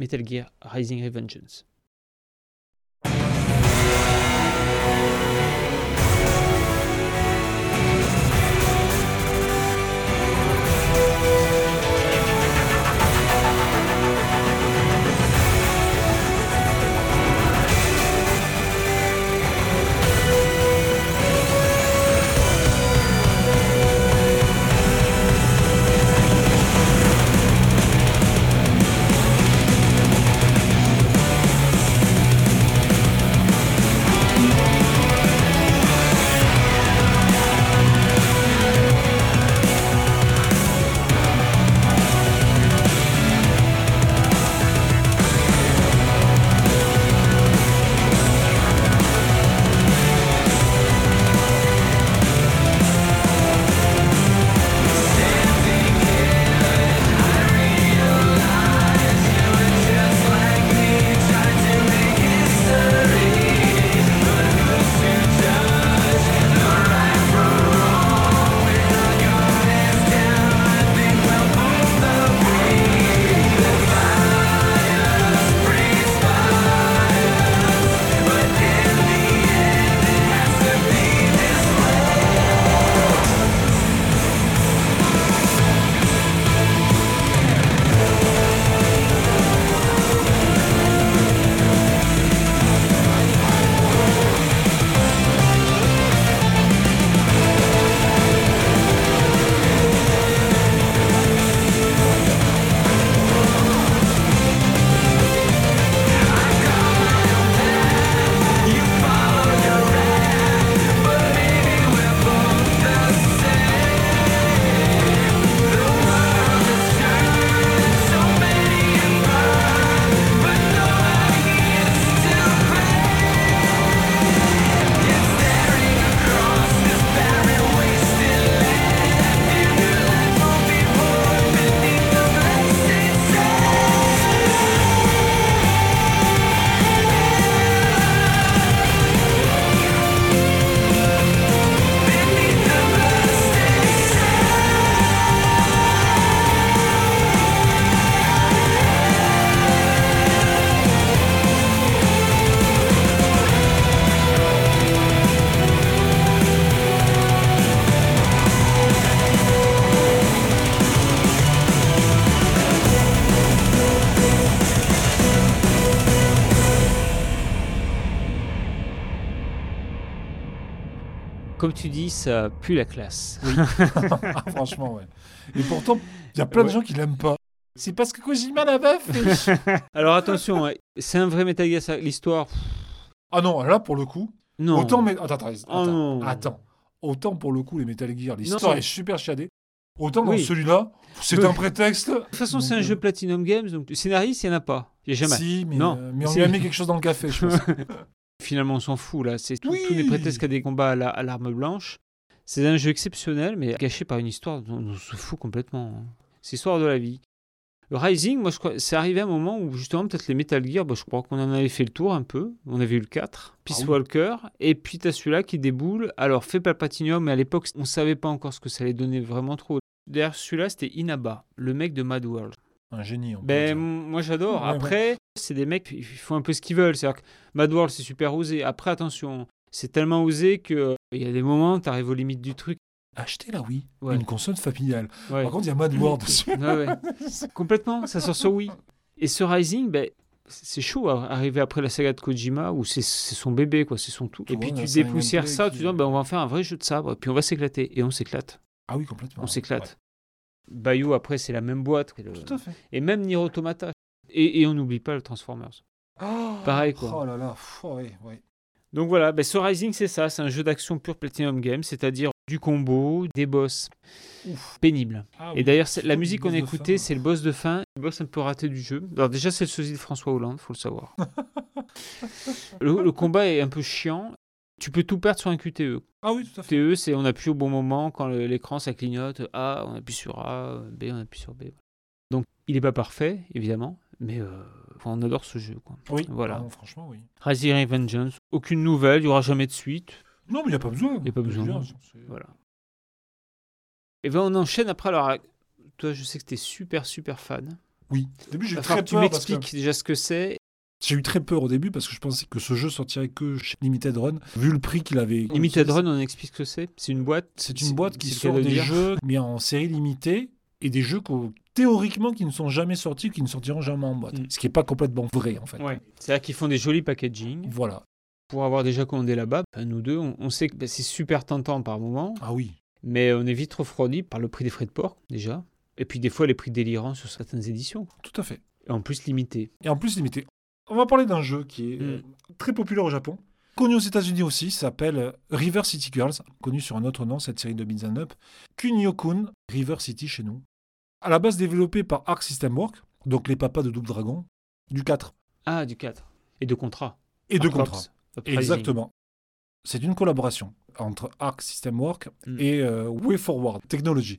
Metal Gear Rising Revengeance. Dis, ça pue la classe. Ah, franchement, ouais. Et pourtant, il y a plein de Ouais. gens qui l'aiment pas. C'est parce que Kojima l'avait fait. Alors attention, c'est un vrai Metal Gear. L'histoire, ah non, là, pour le coup, non. autant... Mais... Attends, attends, attends, Oh attends. Autant pour le coup, les Metal Gear, l'histoire est super chiadée. Autant dans Oui. celui-là, c'est Oui. un prétexte. De toute façon, c'est un Donc, jeu euh, Platinum Games, donc scénariste, il n'y en a pas. Il n'y a jamais. Si, mais, Non. euh, mais on lui a mis quelque chose dans le café, je pense. Finalement, on s'en fout là. C'est tout, Oui. tous les prétextes qu'à des combats à la- à l'arme blanche. C'est un jeu exceptionnel, mais gâché par une histoire dont on se fout complètement. hein. C'est l'histoire de la vie. Le Rising, moi, je crois, c'est arrivé à un moment où justement, peut-être les Metal Gear, bah, je crois qu'on en avait fait le tour un peu. On avait eu le 4, Peace Ah oui. Walker, et puis t'as celui-là qui déboule. Alors, fait par Platinum, mais à l'époque, on savait pas encore ce que ça allait donner vraiment trop. Derrière celui-là, c'était Inaba, le mec de Mad World. Un génie. Ben, moi j'adore. Ouais, Après, c'est des mecs, ils font un peu ce qu'ils veulent. C'est-à-dire que Mad World, c'est super osé. Après, attention, c'est tellement osé que euh, il y a des moments, t'arrives aux limites du truc. Achetez la Wii, Ouais. une console familiale. Par contre, il y a Mad World dessus. Complètement, ça sort sur Wii. Et ce Rising, ben, c'est chaud arriver après la saga de Kojima où c'est son bébé, quoi, c'est son tout. Tu Et puis tu dépoussières ça, qui- tu dis, ben, on va en faire un vrai jeu de sabre, et puis on va s'éclater. Et on s'éclate, Ah oui, complètement. on s'éclate. Bayou, après, c'est la même boîte. le- Tout à fait. Et même Nier Automata. Et, et on n'oublie pas le Transformers. Pareil, quoi. Oh là là, ouais, ouais. Donc voilà, ben, ce Rising, c'est ça, c'est un jeu d'action pur Platinum Game, c'est-à-dire du combo, des boss pénibles. Ah Et oui. d'ailleurs, la musique qu'on a écoutée, c'est le boss de fin, le boss un peu raté du jeu. Alors déjà, c'est le sosie de François Hollande, faut le savoir. le, le combat est un peu chiant. Tu peux tout perdre sur un QTE. Ah oui, tout à fait. QTE, c'est on appuie au bon moment quand l'écran ça clignote. A, on appuie sur A, B, on appuie sur B. Donc, il n'est pas parfait, évidemment, mais euh, on adore ce jeu. Quoi. Oui, Voilà. Franchement, oui. Rising Vengeance, aucune nouvelle, il n'y aura jamais de suite. Non, mais il n'y a pas besoin. Y a pas besoin. Voilà. Et ben on enchaîne après. Alors, toi, je sais que tu es super, super fan. Oui. Au début, j'ai Il va très tu peur que m'expliques déjà ce que c'est. J'ai eu très peur au début parce que je pensais que ce jeu sortirait que chez Limited Run, vu le prix qu'il avait. Limited Run, on explique ce que c'est. C'est une boîte. C'est une boîte qui sort des dire. jeux mais en série limitée et des jeux théoriquement qui ne sont jamais sortis, qui ne sortiront jamais en boîte. Mm. Ce qui n'est pas complètement vrai en fait. Ouais. C'est-à-dire qu'ils font des jolis packaging. Voilà. Pour avoir déjà commandé là-bas, ben, nous deux, on, on sait que ben, c'est super tentant par moment, Ah oui. mais on est vite refroidi par le prix des frais de port, déjà. Et puis des fois, les prix délirants sur certaines éditions. Tout à fait. Et en plus, limité. Et en plus limité. On va parler d'un jeu qui est Mm. euh, très populaire au Japon. Connu aux États-Unis aussi, s'appelle euh, River City Girls, connu sur un autre nom, cette série de beat'em up. Kunio-kun, River City chez nous. À la base développé par Arc System Works, donc les papas de Double Dragon, du 4 Ah, du 4. Et de contrat. et de contrat. Exactement. C'est une collaboration entre Arc System Works Mm. et euh, Way Forward Technology.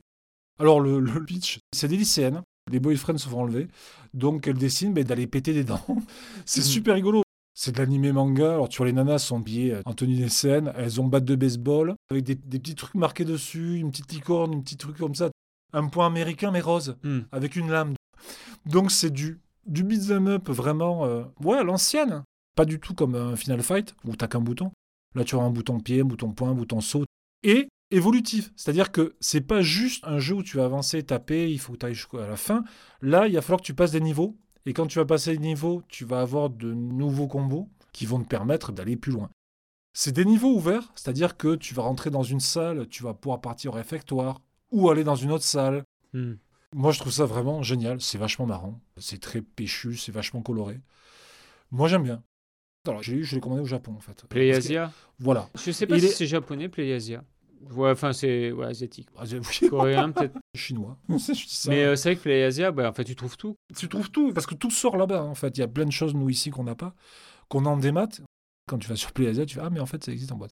Alors, le, le pitch, c'est des lycéennes. Les boyfriends se font enlever. Donc, elles décident ben, d'aller péter des dents. c'est Mm. super rigolo. C'est de l'animé manga. Alors, tu vois, les nanas sont habillées en tenue des scènes. Elles ont batte de baseball avec des, des petits trucs marqués dessus, une petite licorne, un petit truc comme ça. Un point américain, mais rose, Hmm. avec une lame. Donc, c'est du, du beat'em up vraiment, euh, ouais, l'ancienne. Pas du tout comme un Final Fight où t'as qu'un bouton. Là, tu as un bouton pied, un bouton point, un bouton saut. Et évolutif. C'est-à-dire que c'est pas juste un jeu où tu vas avancer, taper, il faut que tu ailles jusqu'à la fin. Là, il va falloir que tu passes des niveaux. Et quand tu vas passer les niveaux, tu vas avoir de nouveaux combos qui vont te permettre d'aller plus loin. C'est des niveaux ouverts, c'est-à-dire que tu vas rentrer dans une salle, tu vas pouvoir partir au réfectoire ou aller dans une autre salle. Hmm. Moi, je trouve ça vraiment génial. C'est vachement marrant. C'est très péchu, c'est vachement coloré. Moi, j'aime bien. Alors, j'ai eu, je l'ai commandé au Japon, en fait. Que- PlayAsia. Voilà. Je sais pas Il si est- c'est japonais, PlayAsia. Ouais, enfin, c'est ouais, asiatique. Ah, Coréen, peut-être. chinois. je dis ça. Mais euh, c'est vrai que PlayAsia, bah, en fait, tu trouves tout. tu trouves tout, parce que tout sort là-bas, en fait. Il y a plein de choses, nous, ici, qu'on n'a pas, qu'on a en démat. Quand tu vas sur PlayAsia, tu fais Ah, mais en fait, ça existe en boîte.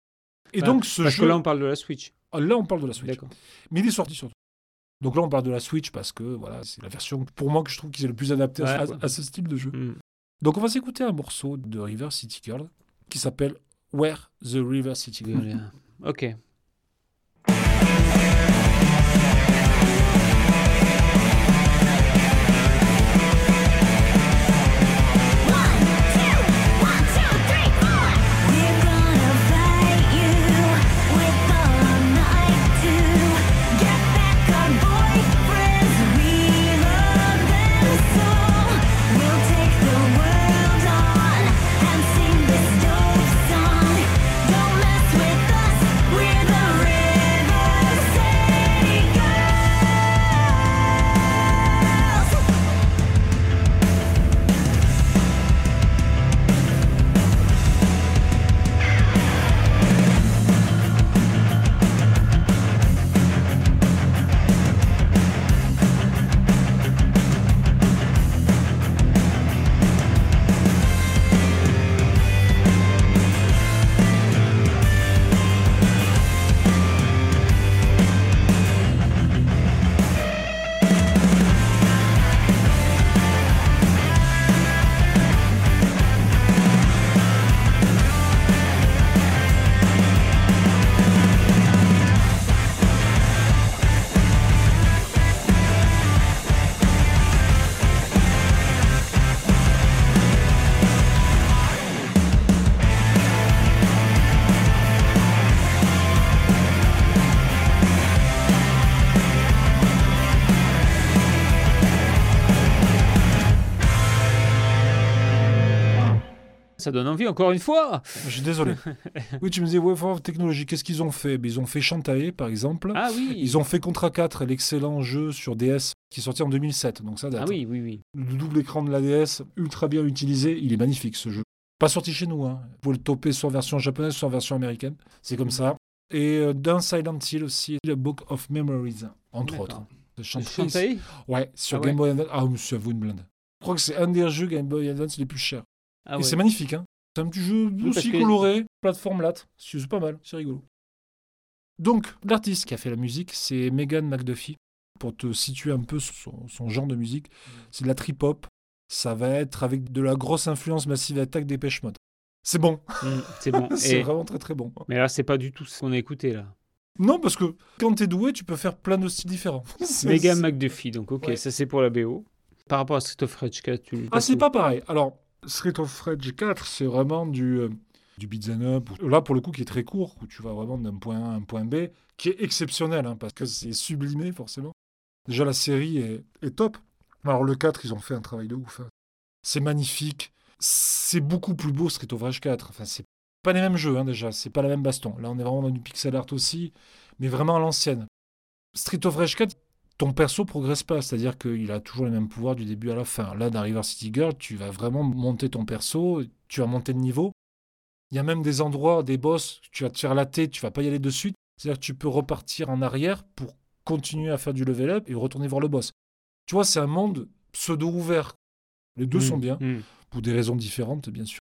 Et Ah, donc, ce Parce jeu. que là, on parle de la Switch. Ah, là, on parle de la Switch. Mais il est sorti surtout. Donc là, on parle de la Switch parce que voilà, c'est la version, pour moi, que je trouve qui est le plus adapté à, Ouais. à- à ce style de jeu. Hmm. Donc on va s'écouter un morceau de River City Girl qui s'appelle Where the River City Girl. Ok. Ça donne envie, encore une fois. Je suis désolé. oui, tu me disais Wave of Technology, qu'est-ce qu'ils ont fait? Ben, Ils ont fait Shantae, par exemple. Ah oui. Ils ont fait Contra 4, l'excellent jeu sur DS qui est sorti en 2007. Donc ça date. Ah oui, oui, oui. Le double écran de la DS, ultra bien utilisé. Il est magnifique ce jeu. Pas sorti chez nous. Hein. Vous pouvez le toper soit en version japonaise, soit en version américaine. C'est comme ça. Et euh, d'un Silent Hill aussi, le Book of Memories, entre autres. Shantae. Ouais, sur Ah Game ouais. Boy Advance. Ah, monsieur, vous une blinde. Je crois que c'est un des jeux Game Boy Advance les plus chers. Ah Et c'est magnifique, hein. C'est un petit jeu aussi que- coloré, plateforme latte. C'est pas mal, c'est rigolo. Donc, l'artiste qui a fait la musique, c'est Megan McDuffie. Pour te situer un peu son, son genre de musique, c'est de la trip-hop. Ça va être avec de la grosse influence massive attaque des pêche mode. C'est bon, Mm, c'est bon. c'est Et- vraiment très très bon. Mais là, c'est pas du tout ce qu'on a écouté là. Non, parce que quand t'es doué, tu peux faire plein de styles différents. C'est- Megan McDuffie, donc ok, Ouais. ça c'est pour la BO. Par rapport à Street of Rage 4, tu Ah, c'est pas pareil. Alors, Street of Rage 4, c'est vraiment du, euh, du up. Là, pour le coup, qui est très court, où tu vas vraiment d'un point A à un point B, qui est exceptionnel, hein, parce que c'est sublimé, forcément. Déjà, la série est, est top. Alors, le 4, ils ont fait un travail de ouf. hein. C'est magnifique. C'est beaucoup plus beau, Street of Rage 4. Enfin, c'est pas les mêmes jeux, hein, déjà. C'est pas la même baston. Là, on est vraiment dans du pixel art aussi, mais vraiment à l'ancienne. Street of Rage 4, ton perso progresse pas, c'est-à-dire qu'il a toujours les mêmes pouvoirs du début à la fin. Là, dans River City Girl, tu vas vraiment monter ton perso, tu vas monter de niveau. Il y a même des endroits, des boss, tu vas te faire latter, tu vas pas y aller de suite. C'est-à-dire que tu peux repartir en arrière pour continuer à faire du level up et retourner voir le boss. Tu vois, c'est un monde pseudo-ouvert. Les deux Mm, sont bien, mm. pour des raisons différentes, bien sûr.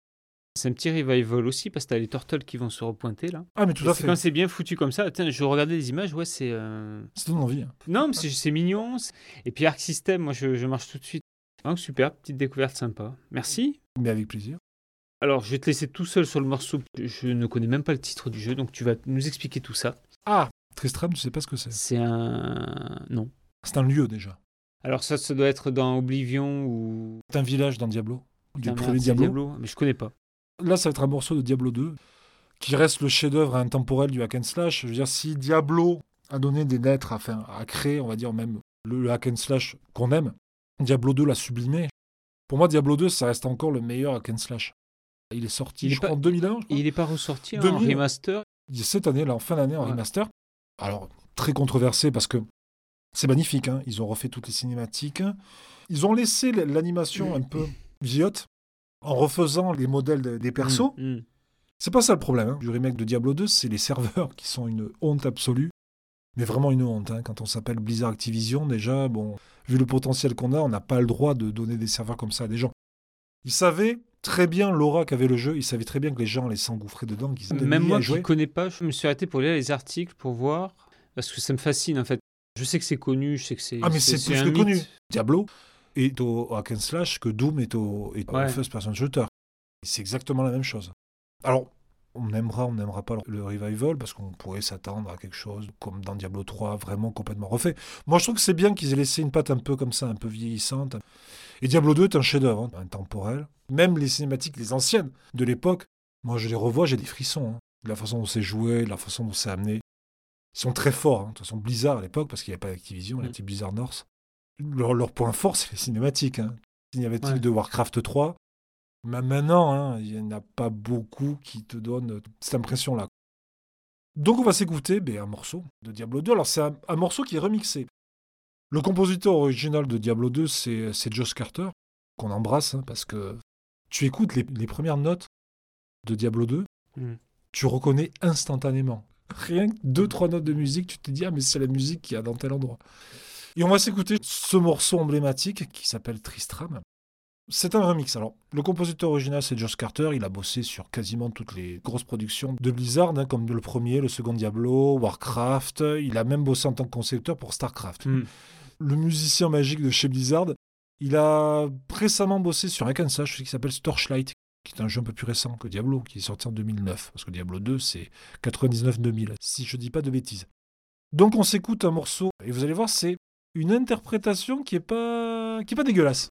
C'est un petit revival aussi parce que t'as les turtles qui vont se repointer là. Ah, mais tout Et à c'est fait. Quand c'est bien foutu comme ça, Tiens, je regardais les images, ouais, c'est. euh, Ça donne envie. hein. Non, mais c'est c'est mignon. c'est- Et puis Arc System, moi je, je marche tout de suite. Donc super, petite découverte sympa. Merci. Mais avec plaisir. Alors je vais te laisser tout seul sur le morceau. Je ne connais même pas le titre du jeu, donc tu vas nous expliquer tout ça. Ah, Tristram, tu sais pas ce que c'est. C'est un. Non. C'est un lieu déjà. Alors ça, ça doit être dans Oblivion ou. C'est un village dans Diablo. Du premier c'est Diablo. Mais je connais pas. Là, ça va être un morceau de Diablo 2 qui reste le chef-d'œuvre intemporel du hack and slash. Je veux dire, si Diablo a donné des lettres, enfin, a créé, on va dire même le, hack and slash qu'on aime, Diablo 2 l'a sublimé. Pour moi, Diablo 2, ça reste encore le meilleur hack and slash. Il est sorti, Il est je crois, en 2001, je crois. Il n'est pas ressorti en 2000. remaster? Il est cette année, là, en fin d'année, en Ouais. remaster. Alors, très controversé parce que c'est magnifique. hein. Ils ont refait toutes les cinématiques. Ils ont laissé l'animation un peu vieillotte en refaisant les modèles de- des persos. Mm, mm. C'est pas ça le problème hein, du remake de Diablo 2, c'est les serveurs qui sont une honte absolue. Mais vraiment une honte. hein. Quand on s'appelle Blizzard Activision, déjà, bon, vu le potentiel qu'on a, on n'a pas le droit de donner des serveurs comme ça à des gens. Ils savaient très bien l'aura qu'avait le jeu, ils savaient très bien que les gens allaient s'engouffrer dedans, qu'ils Même moi qui ne connais pas, je me suis arrêté pour lire les articles pour voir. Parce que ça me fascine en fait. Je sais que c'est connu, je sais que c'est. Ah, mais c'est plus que mythe. connu. Diablo est au hack and slash que Doom est au, est au first person shooter. C'est exactement la même chose. Alors, on aimera, on n'aimera pas le revival parce qu'on pourrait s'attendre à quelque chose comme dans Diablo 3, vraiment complètement refait. Moi, je trouve que c'est bien qu'ils aient laissé une patte un peu comme ça, un peu vieillissante. Et Diablo 2 est un chef-d'œuvre, hein, intemporel. Même les cinématiques, les anciennes de l'époque, moi, je les revois, j'ai des frissons. hein. De la façon dont c'est joué, de la façon dont c'est amené. Ils sont très forts. hein. De toute façon, Blizzard à l'époque, parce qu'il n'y avait pas d'Activision, il y Mm. avait Blizzard North. Leur, leur point fort, c'est les cinématiques. Hein. Avait-il Ouais. de Warcraft 3 Mais maintenant, hein, il n'y en a pas beaucoup qui te donnent cette impression-là. Donc on va s'écouter ben, un morceau de Diablo 2. Alors c'est un, un morceau qui est remixé. Le compositeur original de Diablo 2, c'est c'est Josh Carter, qu'on embrasse, hein, parce que tu écoutes les, les premières notes de Diablo 2, Mm. tu reconnais instantanément. Rien que deux, trois notes de musique, tu te dis, ah mais c'est la musique qu'il y a dans tel endroit. Et on va s'écouter ce morceau emblématique qui s'appelle Tristram. C'est un remix. Alors, le compositeur original, c'est Josh Carter. Il a bossé sur quasiment toutes les grosses productions de Blizzard, hein, comme le premier, le second Diablo, Warcraft. Il a même bossé en tant que concepteur pour StarCraft. Mm. Le musicien magique de chez Blizzard, il a récemment bossé sur un Kansas qui s'appelle Torchlight, qui est un jeu un peu plus récent que Diablo, qui est sorti en 2009. Parce que Diablo 2, c'est 99-2000, si je dis pas de bêtises. Donc on s'écoute un morceau, et vous allez voir, c'est une interprétation qui est pas, qui est pas dégueulasse.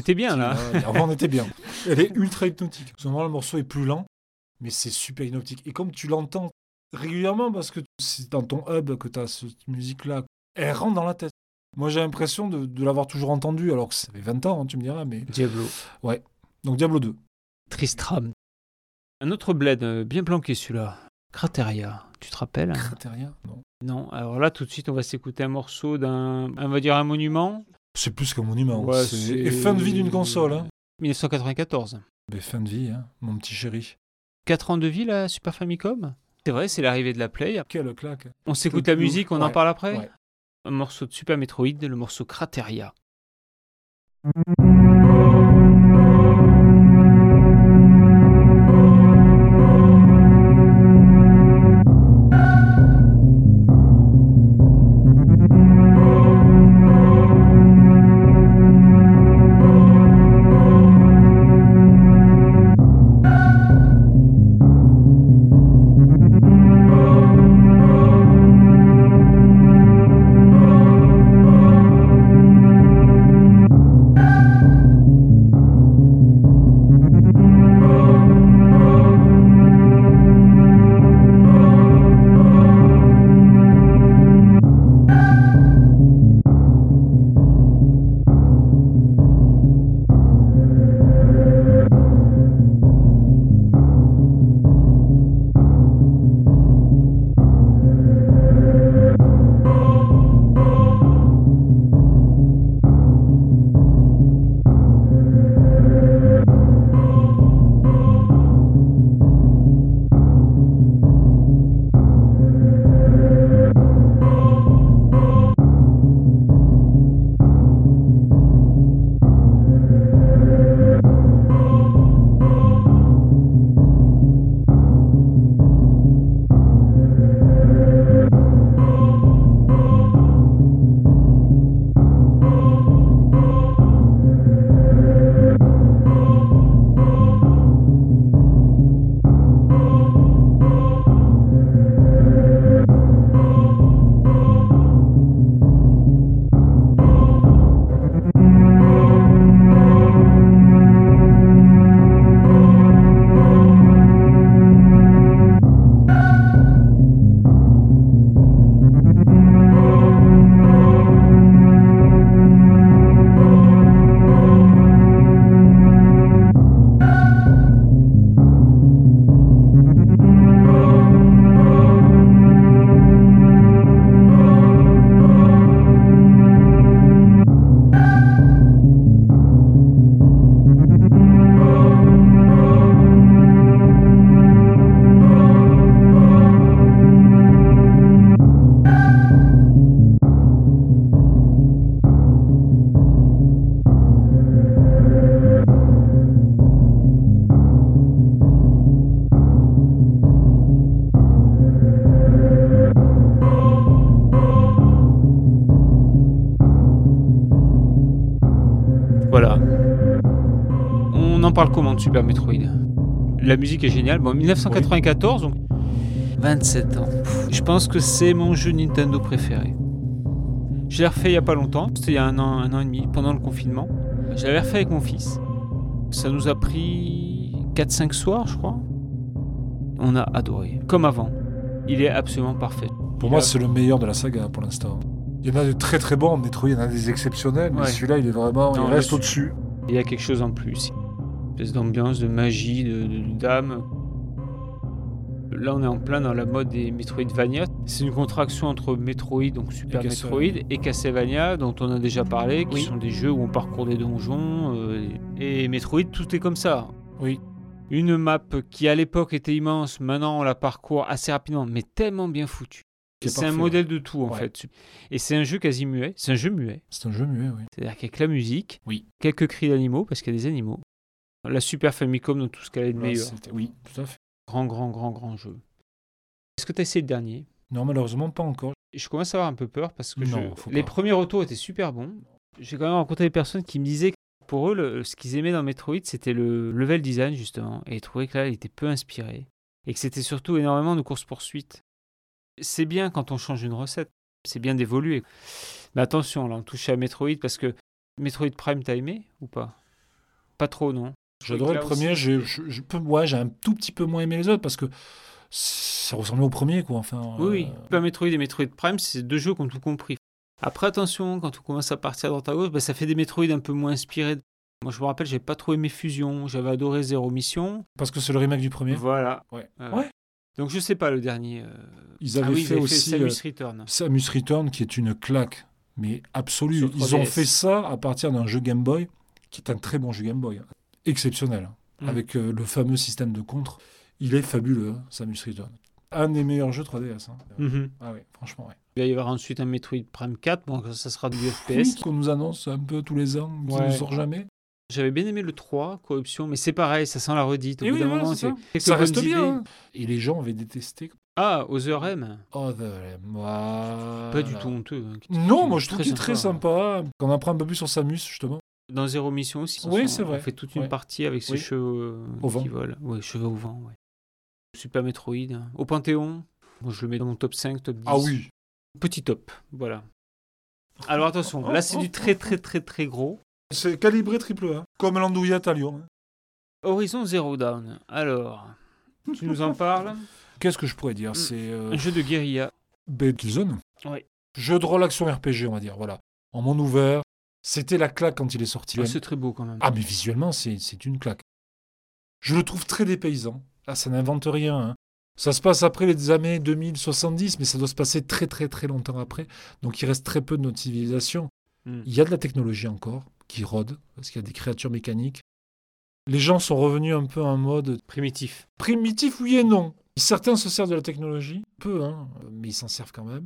Était bien là. Avant, on était bien. Elle est ultra hypnotique. Normalement, le morceau est plus lent, mais c'est super hypnotique. Et comme tu l'entends régulièrement, parce que c'est dans ton hub que tu as cette musique-là, elle rentre dans la tête. Moi, j'ai l'impression de, de l'avoir toujours entendu, alors que ça fait 20 ans, hein, tu me diras, mais... Diablo. Donc Diablo 2. Tristram. Un autre bled euh, bien planqué celui-là. Crateria. Tu te rappelles Crateria? Non. Non. Alors là, tout de suite, on va s'écouter un morceau d'un, on va dire un monument. C'est plus qu'un monument. Ouais, c'est- Et fin de vie d'une console. Hein. 1994. Mais fin de vie, hein, mon petit chéri. 4 ans de vie la Super Famicom? C'est vrai, c'est l'arrivée de la Play. Quelle claque. On s'écoute la musique, on en parle après? ouais. Un morceau de Super Metroid, le morceau Crateria. De Super Metroid La musique est géniale. Bon, 1994, donc 27 ans. Pff, Je pense que c'est mon jeu Nintendo préféré. Je l'ai refait il y a pas longtemps. C'était il y a un an, un an et demi, pendant le confinement. Je l'avais refait avec mon fils. Ça nous a pris 4-5 soirs, je crois. On a adoré. Comme avant. Il est absolument parfait. Pour Il moi, a- c'est le meilleur de la saga pour l'instant. Il y en a de très très bons, Metroid, il y en a des exceptionnels, mais Ouais. celui-là, il est vraiment, Non, il reste su- au-dessus. Il y a quelque chose en plus. Espèce d'ambiance, de magie, de, d'âme. Là, on est en plein dans la mode des Metroidvania. C'est une contraction entre Metroid, donc Super Et Metroid, et Castlevania, dont on a déjà parlé, qui Oui. sont des jeux où on parcourt des donjons. euh, et Metroid, tout est comme ça. Oui. Une map qui à l'époque était immense, maintenant on la parcourt assez rapidement, mais tellement bien foutue. C'est un modèle de tout en Ouais. fait. Et c'est un jeu quasi muet. C'est un jeu muet. C'est un jeu muet, oui. C'est-à-dire qu'avec la musique, Oui. quelques cris d'animaux, parce qu'il y a des animaux. La Super Famicom dans tout ce qu'elle a de meilleur. Oui, tout à fait. Grand, grand, grand, grand jeu. Est-ce que tu as essayé le dernier? Non, malheureusement, pas encore. Je commence à avoir un peu peur parce que Non, je- faut les premiers retours étaient super bons. J'ai quand même rencontré des personnes qui me disaient que pour eux, le- ce qu'ils aimaient dans Metroid, c'était le level design, justement. Et ils trouvaient que là, il était peu inspiré. Et que c'était surtout énormément de courses-poursuites. C'est bien quand on change une recette. C'est bien d'évoluer. Mais attention, là, on touche à Metroid parce que Metroid Prime, t'as aimé ou pas? Pas trop, non? J'adorais le premier. J'ai je- ouais, j'ai un tout petit peu moins aimé les autres parce que ça ressemblait au premier, quoi. Enfin, Oui, oui. euh, Super Metroid et Metroid Prime, c'est deux jeux qui ont tout compris. Après, attention, quand on commence à partir à droite à gauche, bah, ça fait des Metroid un peu moins inspirés. Moi, je me rappelle, j'ai pas trop aimé Fusion. J'avais adoré Zero Mission. Parce que c'est le remake du premier. Voilà. Ouais. Euh, Ouais. Donc, je sais pas, le dernier. euh, Ils ah avaient oui, fait ils avaient aussi Samus euh, Return. Samus Return, qui est une claque, mais absolue. Ils ont 3DS. fait ça à partir d'un jeu Game Boy, qui est un très bon jeu Game Boy. Exceptionnel, hein, Mm. avec euh, le fameux système de contre. Il est fabuleux, hein, Samus Return. Un des meilleurs jeux 3DS. hein. Mhm. Ah oui, franchement, ouais. Il va y avoir ensuite un Metroid Prime 4. Bon, ça sera du Oui, FPS. qu'on nous annonce un peu tous les ans, qui Ouais. ne sort jamais. J'avais bien aimé le 3, Corruption, mais c'est pareil, ça sent la redite. Au bout oui, moment, c'est ça. reste bien. hein. Et les gens avaient détesté. Ah, Other M. The- voilà. Pas du tout honteux. hein. Non, moi je trouve qu'il est très sympa. sympa. Qu'on apprend un peu plus sur Samus, justement. Dans Zero Mission aussi. Oui, c'est vrai. On fait toute une Ouais. partie avec ses Oui. cheveux euh, Au vent. qui volent. Ouais, cheveux au vent, ouais. Super Metroid. hein. Au Panthéon, moi, je le mets dans mon top 5, top 10. Ah oui. Petit top, voilà. Alors attention, là c'est du très très très très gros. C'est calibré triple A. Comme l'andouillette à Lyon. hein. Horizon Zero Dawn. Alors, tu nous en parles? Qu'est-ce que je pourrais dire? Mm. C'est euh, Un jeu de guérilla. Killzone. Ouais. Jeu de rôle action RPG, on va dire. Voilà. En monde ouvert. C'était la claque quand il est sorti. Ah, c'est très beau quand même. Ah, mais visuellement, c'est c'est une claque. Je le trouve très dépaysant. Ah, ça n'invente rien. hein. Ça se passe après les années 2070, mais ça doit se passer très très très longtemps après. Donc il reste très peu de notre civilisation. Mm. Il y a de la technologie encore qui rôde, parce qu'il y a des créatures mécaniques. Les gens sont revenus un peu en mode Primitif. primitif, oui et non. Certains se servent de la technologie, peu, hein, mais ils s'en servent quand même.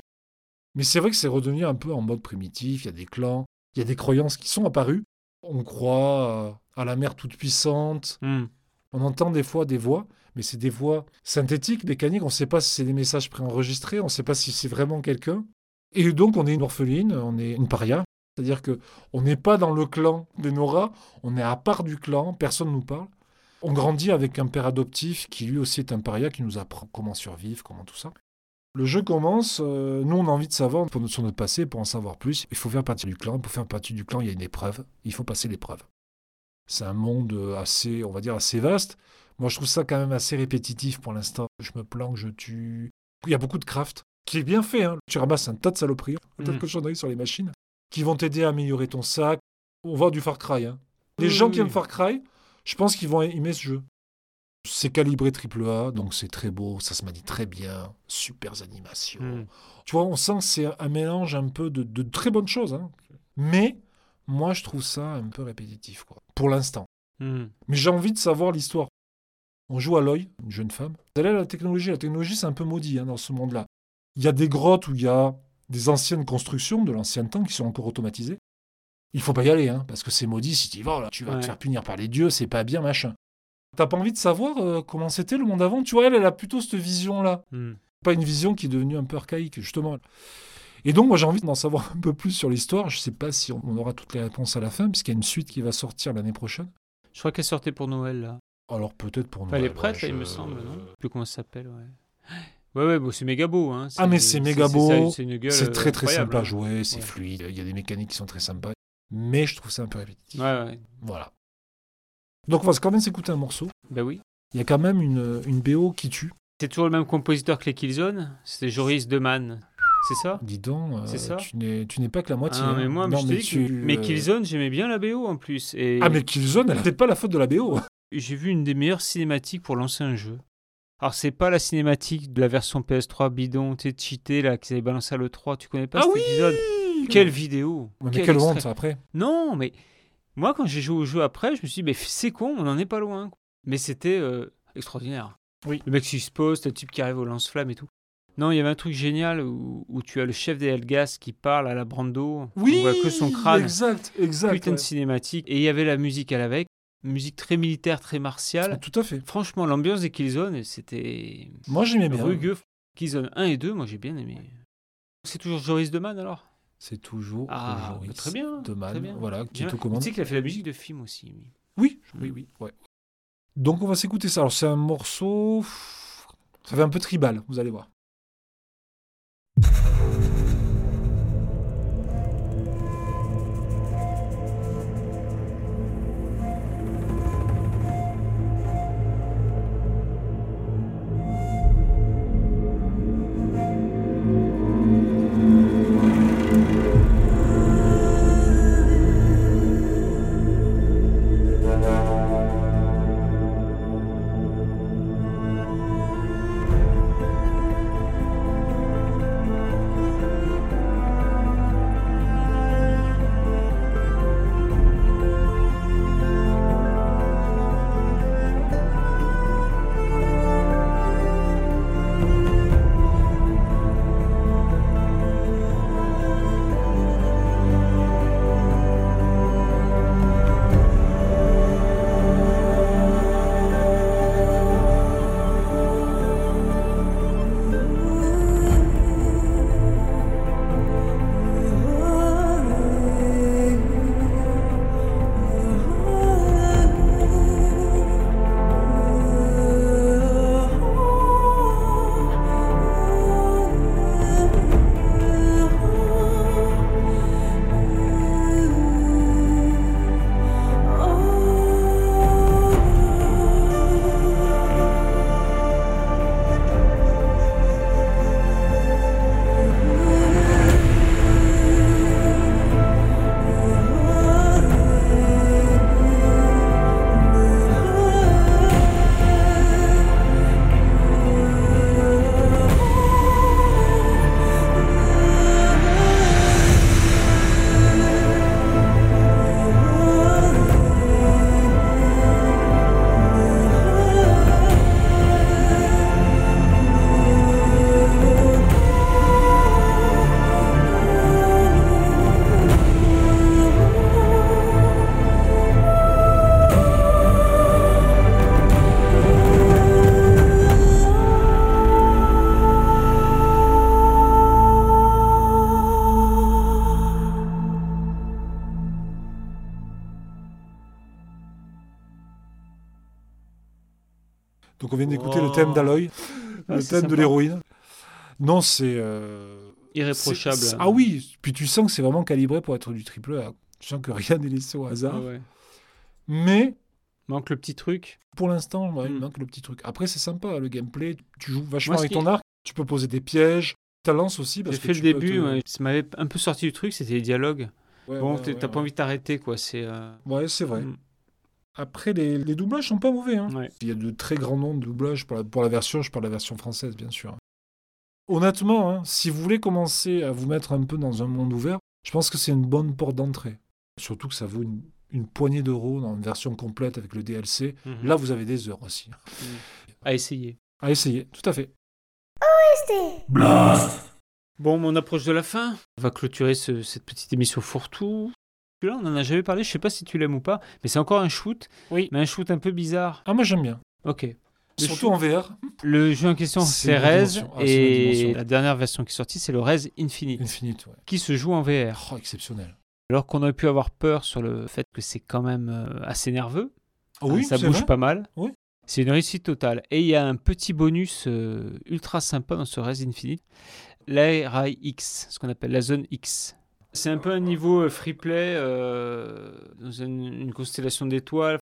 Mais c'est vrai que c'est redevenu un peu en mode primitif. Il y a des clans, il y a des croyances qui sont apparues. On croit euh, à la mer toute puissante. Hmm. On entend des fois des voix, mais c'est des voix synthétiques, mécaniques. On ne sait pas si c'est des messages préenregistrés, on ne sait pas si c'est vraiment quelqu'un. Et donc on est une orpheline, on est une paria. C'est-à-dire que on n'est pas dans le clan des Nora, on est à part du clan, personne ne nous parle. On grandit avec un père adoptif qui lui aussi est un paria, qui nous apprend comment survivre, comment tout ça. Le jeu commence, euh, nous on a envie de savoir pour notre- sur notre passé, pour en savoir plus. Il faut faire partie du clan. Pour faire partie du clan, il y a une épreuve. Il faut passer l'épreuve. C'est un monde assez, on va dire, assez vaste. Moi je trouve ça quand même assez répétitif pour l'instant. Je me planque, je tue. Il y a beaucoup de craft qui est bien fait. hein. Tu ramasses un tas de saloperies, un tas de Mhm. cochonneries sur les machines qui vont t'aider à améliorer ton sac. On voit du Far Cry. hein. Les Oui, gens oui, qui aiment oui. Far Cry, je pense qu'ils vont aimer ce jeu. C'est calibré triple A, donc c'est très beau, ça se manie très bien, super animations. Hmm. Tu vois, on sent que c'est un mélange un peu de, de très bonnes choses. hein. Mais moi, je trouve ça un peu répétitif, quoi, pour l'instant. Hmm. Mais j'ai envie de savoir l'histoire. On joue à l'œil, une jeune femme. Elle a la technologie. La technologie, c'est un peu maudit hein, dans ce monde-là. Il y a des grottes où il y a des anciennes constructions de l'ancien temps qui sont encore automatisées. Il faut pas y aller, hein, parce que c'est maudit. Si tu y vas, là, tu vas Ouais. te faire punir par les dieux, c'est pas bien, machin. T'as pas envie de savoir euh, comment c'était le monde avant? Tu vois, elle, elle a plutôt cette vision-là. Hmm. Pas une vision qui est devenue un peu archaïque, justement. Et donc, moi, j'ai envie d'en savoir un peu plus sur l'histoire. Je sais pas si on aura toutes les réponses à la fin, puisqu'il y a une suite qui va sortir l'année prochaine. Je crois qu'elle sortait pour Noël là. Alors, peut-être pour Enfin, elle est Noël, prête, ouais, là, il me semble, non? Je sais plus comment ça s'appelle, ouais. Ouais, ouais, bon, c'est méga beau. Hein. Ah, mais c'est méga beau. C'est une gueule, C'est euh, très très sympa à hein. jouer, c'est Ouais. fluide, il y a des mécaniques qui sont très sympas. Mais je trouve ça un peu répétitif. Ouais, ouais. Voilà. Donc on va quand même s'écouter un morceau. Bah oui. Il y a quand même une, une BO qui tue. C'est toujours le même compositeur que les Killzone C'était Joris Deman. C'est ça? Dis donc, euh, C'est ça? tu n'es tu pas que la moitié. Ah, hein. mais moi, Non, je te dis que- tu, mais euh, Killzone, j'aimais bien la BO en plus. Et Ah mais Killzone, elle n'était pas la faute de la BO. j'ai vu une des meilleures cinématiques pour lancer un jeu. Alors, c'est pas la cinématique de la version PS3 bidon, tu cheatée, là, qu'ils avaient balancé à l'E3. Tu connais pas Ah cet oui épisode? Quelle vidéo Ouais, Mais Quel quelle honte après. Non, mais moi, quand j'ai joué au jeu après, je me suis dit, mais c'est con, on n'en est pas loin. Mais c'était euh, extraordinaire. Oui. Le mec qui se pose, le type qui arrive au lance-flamme et tout. Non, il y avait un truc génial où, où tu as le chef des Helgas qui parle à la Brando. on voit que son crâne. exact, exact. Putain de ouais. cinématique. Et il y avait la musique à l'avec. Musique très militaire, très martiale. Tout à fait. Franchement, l'ambiance des Killzone, c'était Moi j'aimais bien. rugueux. Killzone 1 et 2, moi j'ai bien aimé. C'est toujours Joris Deman alors? C'est toujours Ah, Joris très bien, de Man, très bien. voilà, qui est aux Tu sais qu'il a fait la musique de film aussi. lui. Oui, oui, oui, ouais. Donc on va s'écouter ça. Alors c'est un morceau, ça fait un peu tribal, vous allez voir. Thème d'Aloy, Ah, le thème de l'héroïne. Non, c'est. euh, Irréprochable. c'est- c'est- Ah oui, puis tu sens que c'est vraiment calibré pour être du triple A. Tu sens que rien n'est laissé au hasard. Ah ouais. Mais Manque le petit truc. pour l'instant, ouais, il Mm. manque le petit truc. Après, c'est sympa, le gameplay. Tu joues vachement Moi, avec ton arc. Tu peux poser des pièges. Ta lance aussi. Parce J'ai que fait le début, te- ouais, ça m'avait un peu sorti du truc, c'était les dialogues. Bon, t'as pas envie de t'arrêter, quoi. C'est. euh, Ouais, c'est vrai. mm, Après, les, les doublages sont pas mauvais. hein. ouais. Il y a de très grands noms de doublages pour la, pour la version. Je parle de la version française, bien sûr. Honnêtement, hein, si vous voulez commencer à vous mettre un peu dans un monde ouvert, je pense que c'est une bonne porte d'entrée. Surtout que ça vaut une, une poignée d'euros dans une version complète avec le DLC. Mhm. Là, vous avez des heures aussi. À essayer. À essayer, tout à fait. Bon, on approche de la fin. On va clôturer ce- cette petite émission fourre-tout. Celui-là, on en a jamais parlé. Je sais pas si tu l'aimes ou pas, mais c'est encore un shoot. Oui. Mais un shoot un peu bizarre. Ah, moi, j'aime bien. Ok. Le Surtout en VR. Le jeu en question, C'est Rez. Ah, et la dernière version qui est sortie, c'est le Rez Infinite, Infinite, ouais. qui se joue en VR. Oh, exceptionnel. Alors qu'on aurait pu avoir peur sur le fait que c'est quand même euh, assez nerveux. Ah oui, ça bouge vrai pas mal. Oui. C'est une réussite totale. Et il y a un petit bonus euh, ultra sympa dans ce Res Infinite, l'ARI X, ce qu'on appelle la zone X. C'est un peu un niveau euh, free play euh, dans une, une constellation d'étoiles.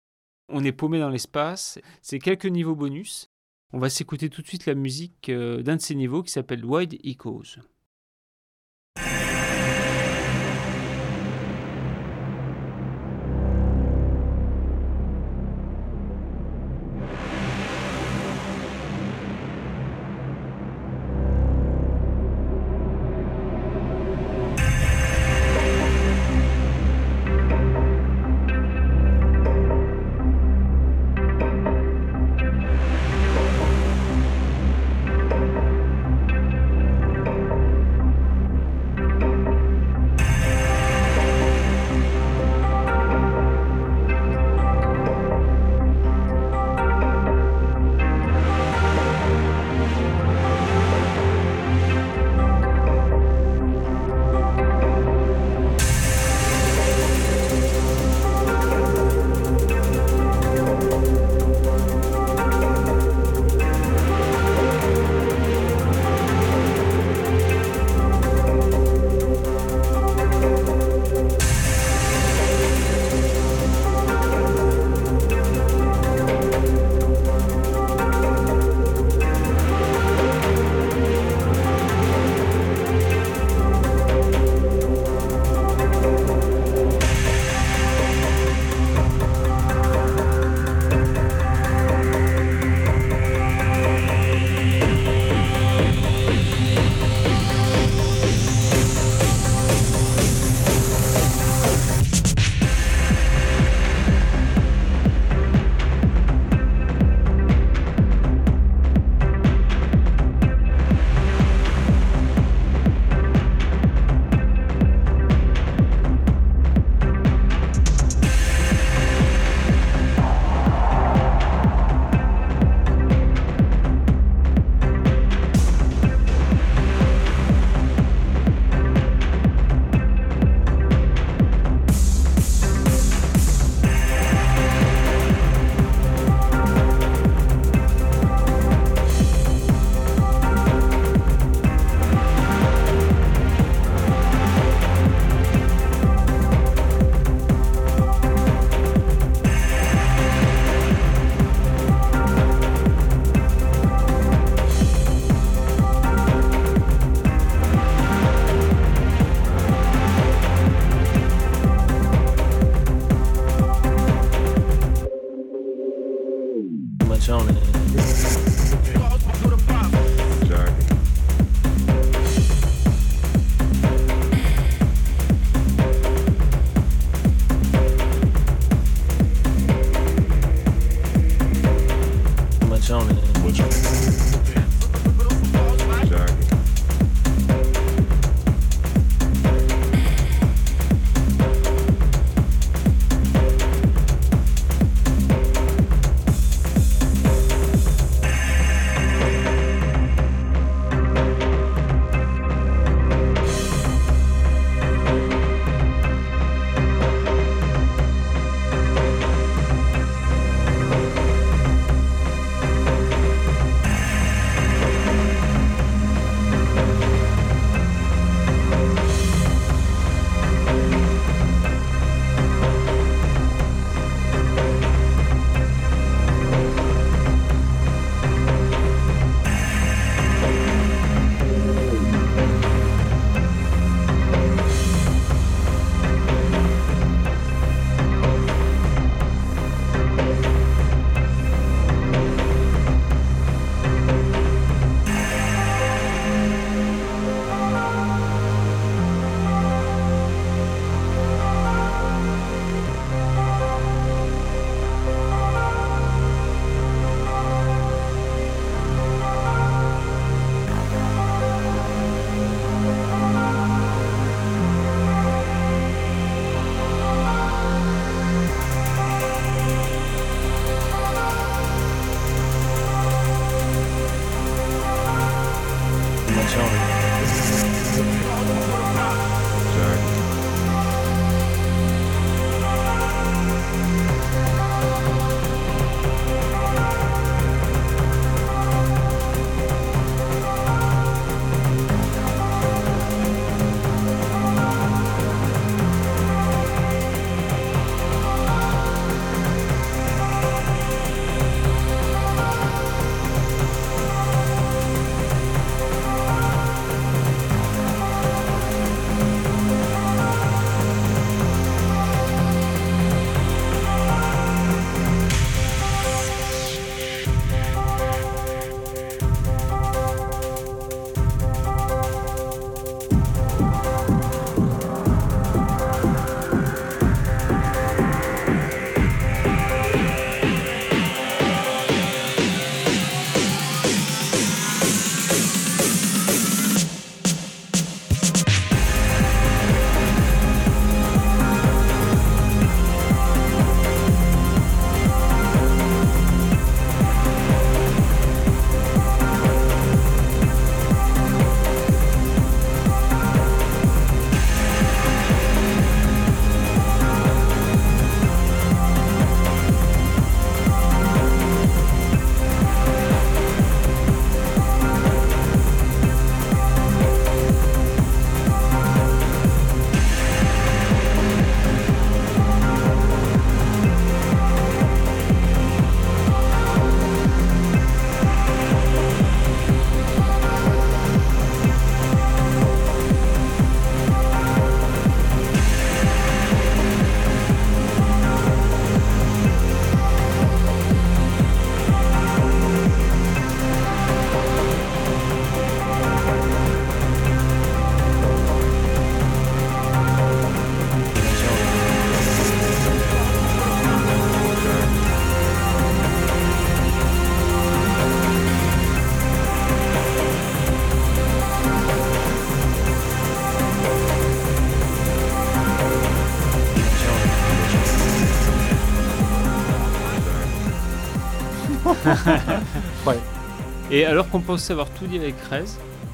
On est paumé dans l'espace. C'est quelques niveaux bonus. On va s'écouter tout de suite la musique euh, d'un de ces niveaux qui s'appelle Wide Echoes. Et alors qu'on pensait avoir tout dit avec Rez,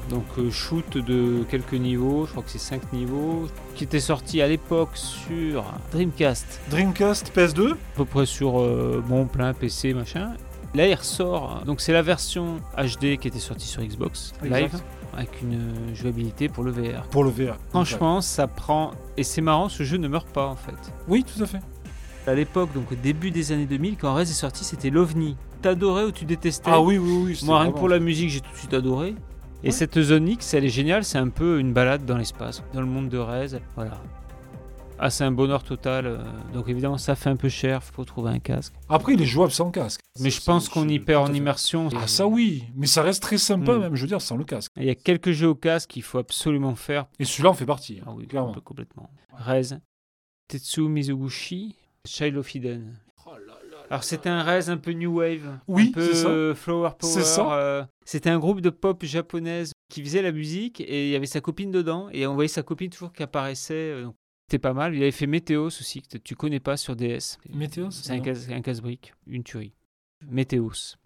donc euh, shoot de quelques niveaux, je crois que c'est 5 niveaux, qui était sorti à l'époque sur Dreamcast, Dreamcast PS2 à peu près sur euh, bon plein PC machin. Là il ressort, donc c'est la version HD qui était sortie sur Xbox Live avec une euh, jouabilité pour le VR. pour le VR. Franchement, ça prend et c'est marrant, ce jeu ne meurt pas en fait. Oui, tout à fait. À l'époque, donc au début des années 2000, quand Rez est sorti, c'était l'OVNI. T'adorais ou tu détestais Ah oui, oui, oui. Moi, rien que pour la musique, j'ai tout de suite adoré. Et Ouais. cette zone X, elle est géniale, c'est un peu une balade dans l'espace, dans le monde de Rez. Voilà. Ah, c'est un bonheur total. euh, Donc évidemment, ça fait un peu cher, faut trouver un casque. Après, il est jouable sans casque. Mais je pense qu'on y perd en immersion. Ah ça oui, mais ça reste très sympa Mm. même, je veux dire, sans le casque. Il y a quelques jeux au casque qu'il faut absolument faire. Et celui-là en fait partie, hein, Ah oui, clairement. complètement. Rez. Tetsu Mizoguchi, Child of Eden. Alors c'était un Rez un peu new wave, Oui, un peu c'est ça. euh, flower power. C'est ça. euh, c'était un groupe de pop japonaise qui faisait la musique et il y avait sa copine dedans et on voyait sa copine toujours qui apparaissait. euh, donc C'était pas mal. Il avait fait Météos aussi que tu connais pas sur DS. Météos C'est un casse, un casse-brique, une tuerie. Météos.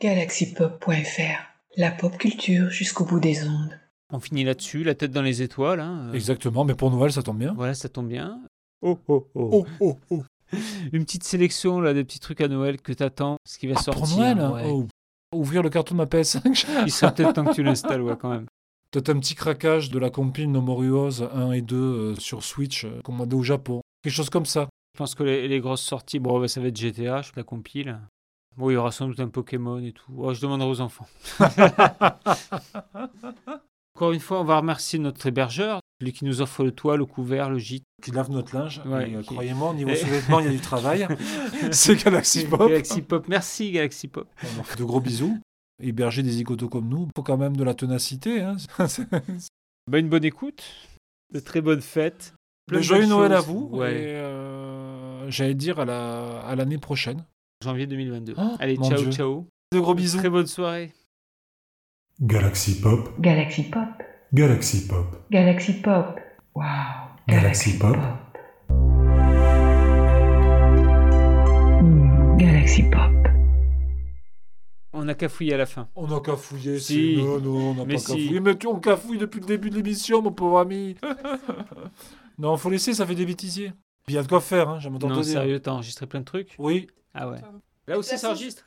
galaxypop.fr, la pop culture jusqu'au bout des ondes. On finit là-dessus, la tête dans les étoiles. hein, euh, Exactement, mais pour Noël ça tombe bien. Voilà, ça tombe bien. Oh oh oh. Oh oh oh. Une petite sélection là, des petits trucs à Noël que t'attends, ce qui va Ah, sortir. pour Noël hein. ouais. Oh. Ouvrir le carton de ma PS5. Il serait peut-être temps que tu l'installes, ouais, quand même. Peut-être un petit craquage de la compile No More Heroes 1 et 2 euh, sur Switch euh, commandé au Japon. Quelque chose comme ça. Je pense que les, les grosses sorties, bon, bah, ça va être GTA, je la compile. Bon, il y aura sans doute un Pokémon et tout. Oh, je demanderai aux enfants. Encore une fois, on va remercier notre hébergeur, celui qui nous offre le toit, le couvert, le gîte. Qui lave notre linge. Ouais, et, euh, qui- Croyez-moi, au niveau sous-vêtements, il y a du travail. C'est Galaxy Pop. Galaxy Pop. Merci, Galaxy Pop. On leur fait de gros bisous. Héberger des zigotos comme nous, faut quand même de la ténacité. Hein. Bah, une bonne écoute, de très bonnes fêtes. Plein de Joyeux Noël à vous. Ouais. Et euh, j'allais dire à la à l'année prochaine. Janvier 2022. Oh, Allez, ciao, Dieu. ciao. De gros bisous. Très bonne soirée. Galaxy Pop, Galaxy Pop, Galaxy Pop, Galaxy Pop. Wow. Galaxy Pop. Hmm, Galaxy Pop. On a qu'à fouiller à la fin. On n'a qu'à fouiller. Si. Non, non, on n'a Mais pas qu'à si. fouiller. Mais tu, on cafouille depuis le début de l'émission, mon pauvre ami. non, faut laisser, ça fait des bêtisiers. Puis il y a de quoi faire, hein, j'aime Non, sérieux, t'as enregistré plein de trucs? Oui. Ah ouais. Là aussi, ça enregistre?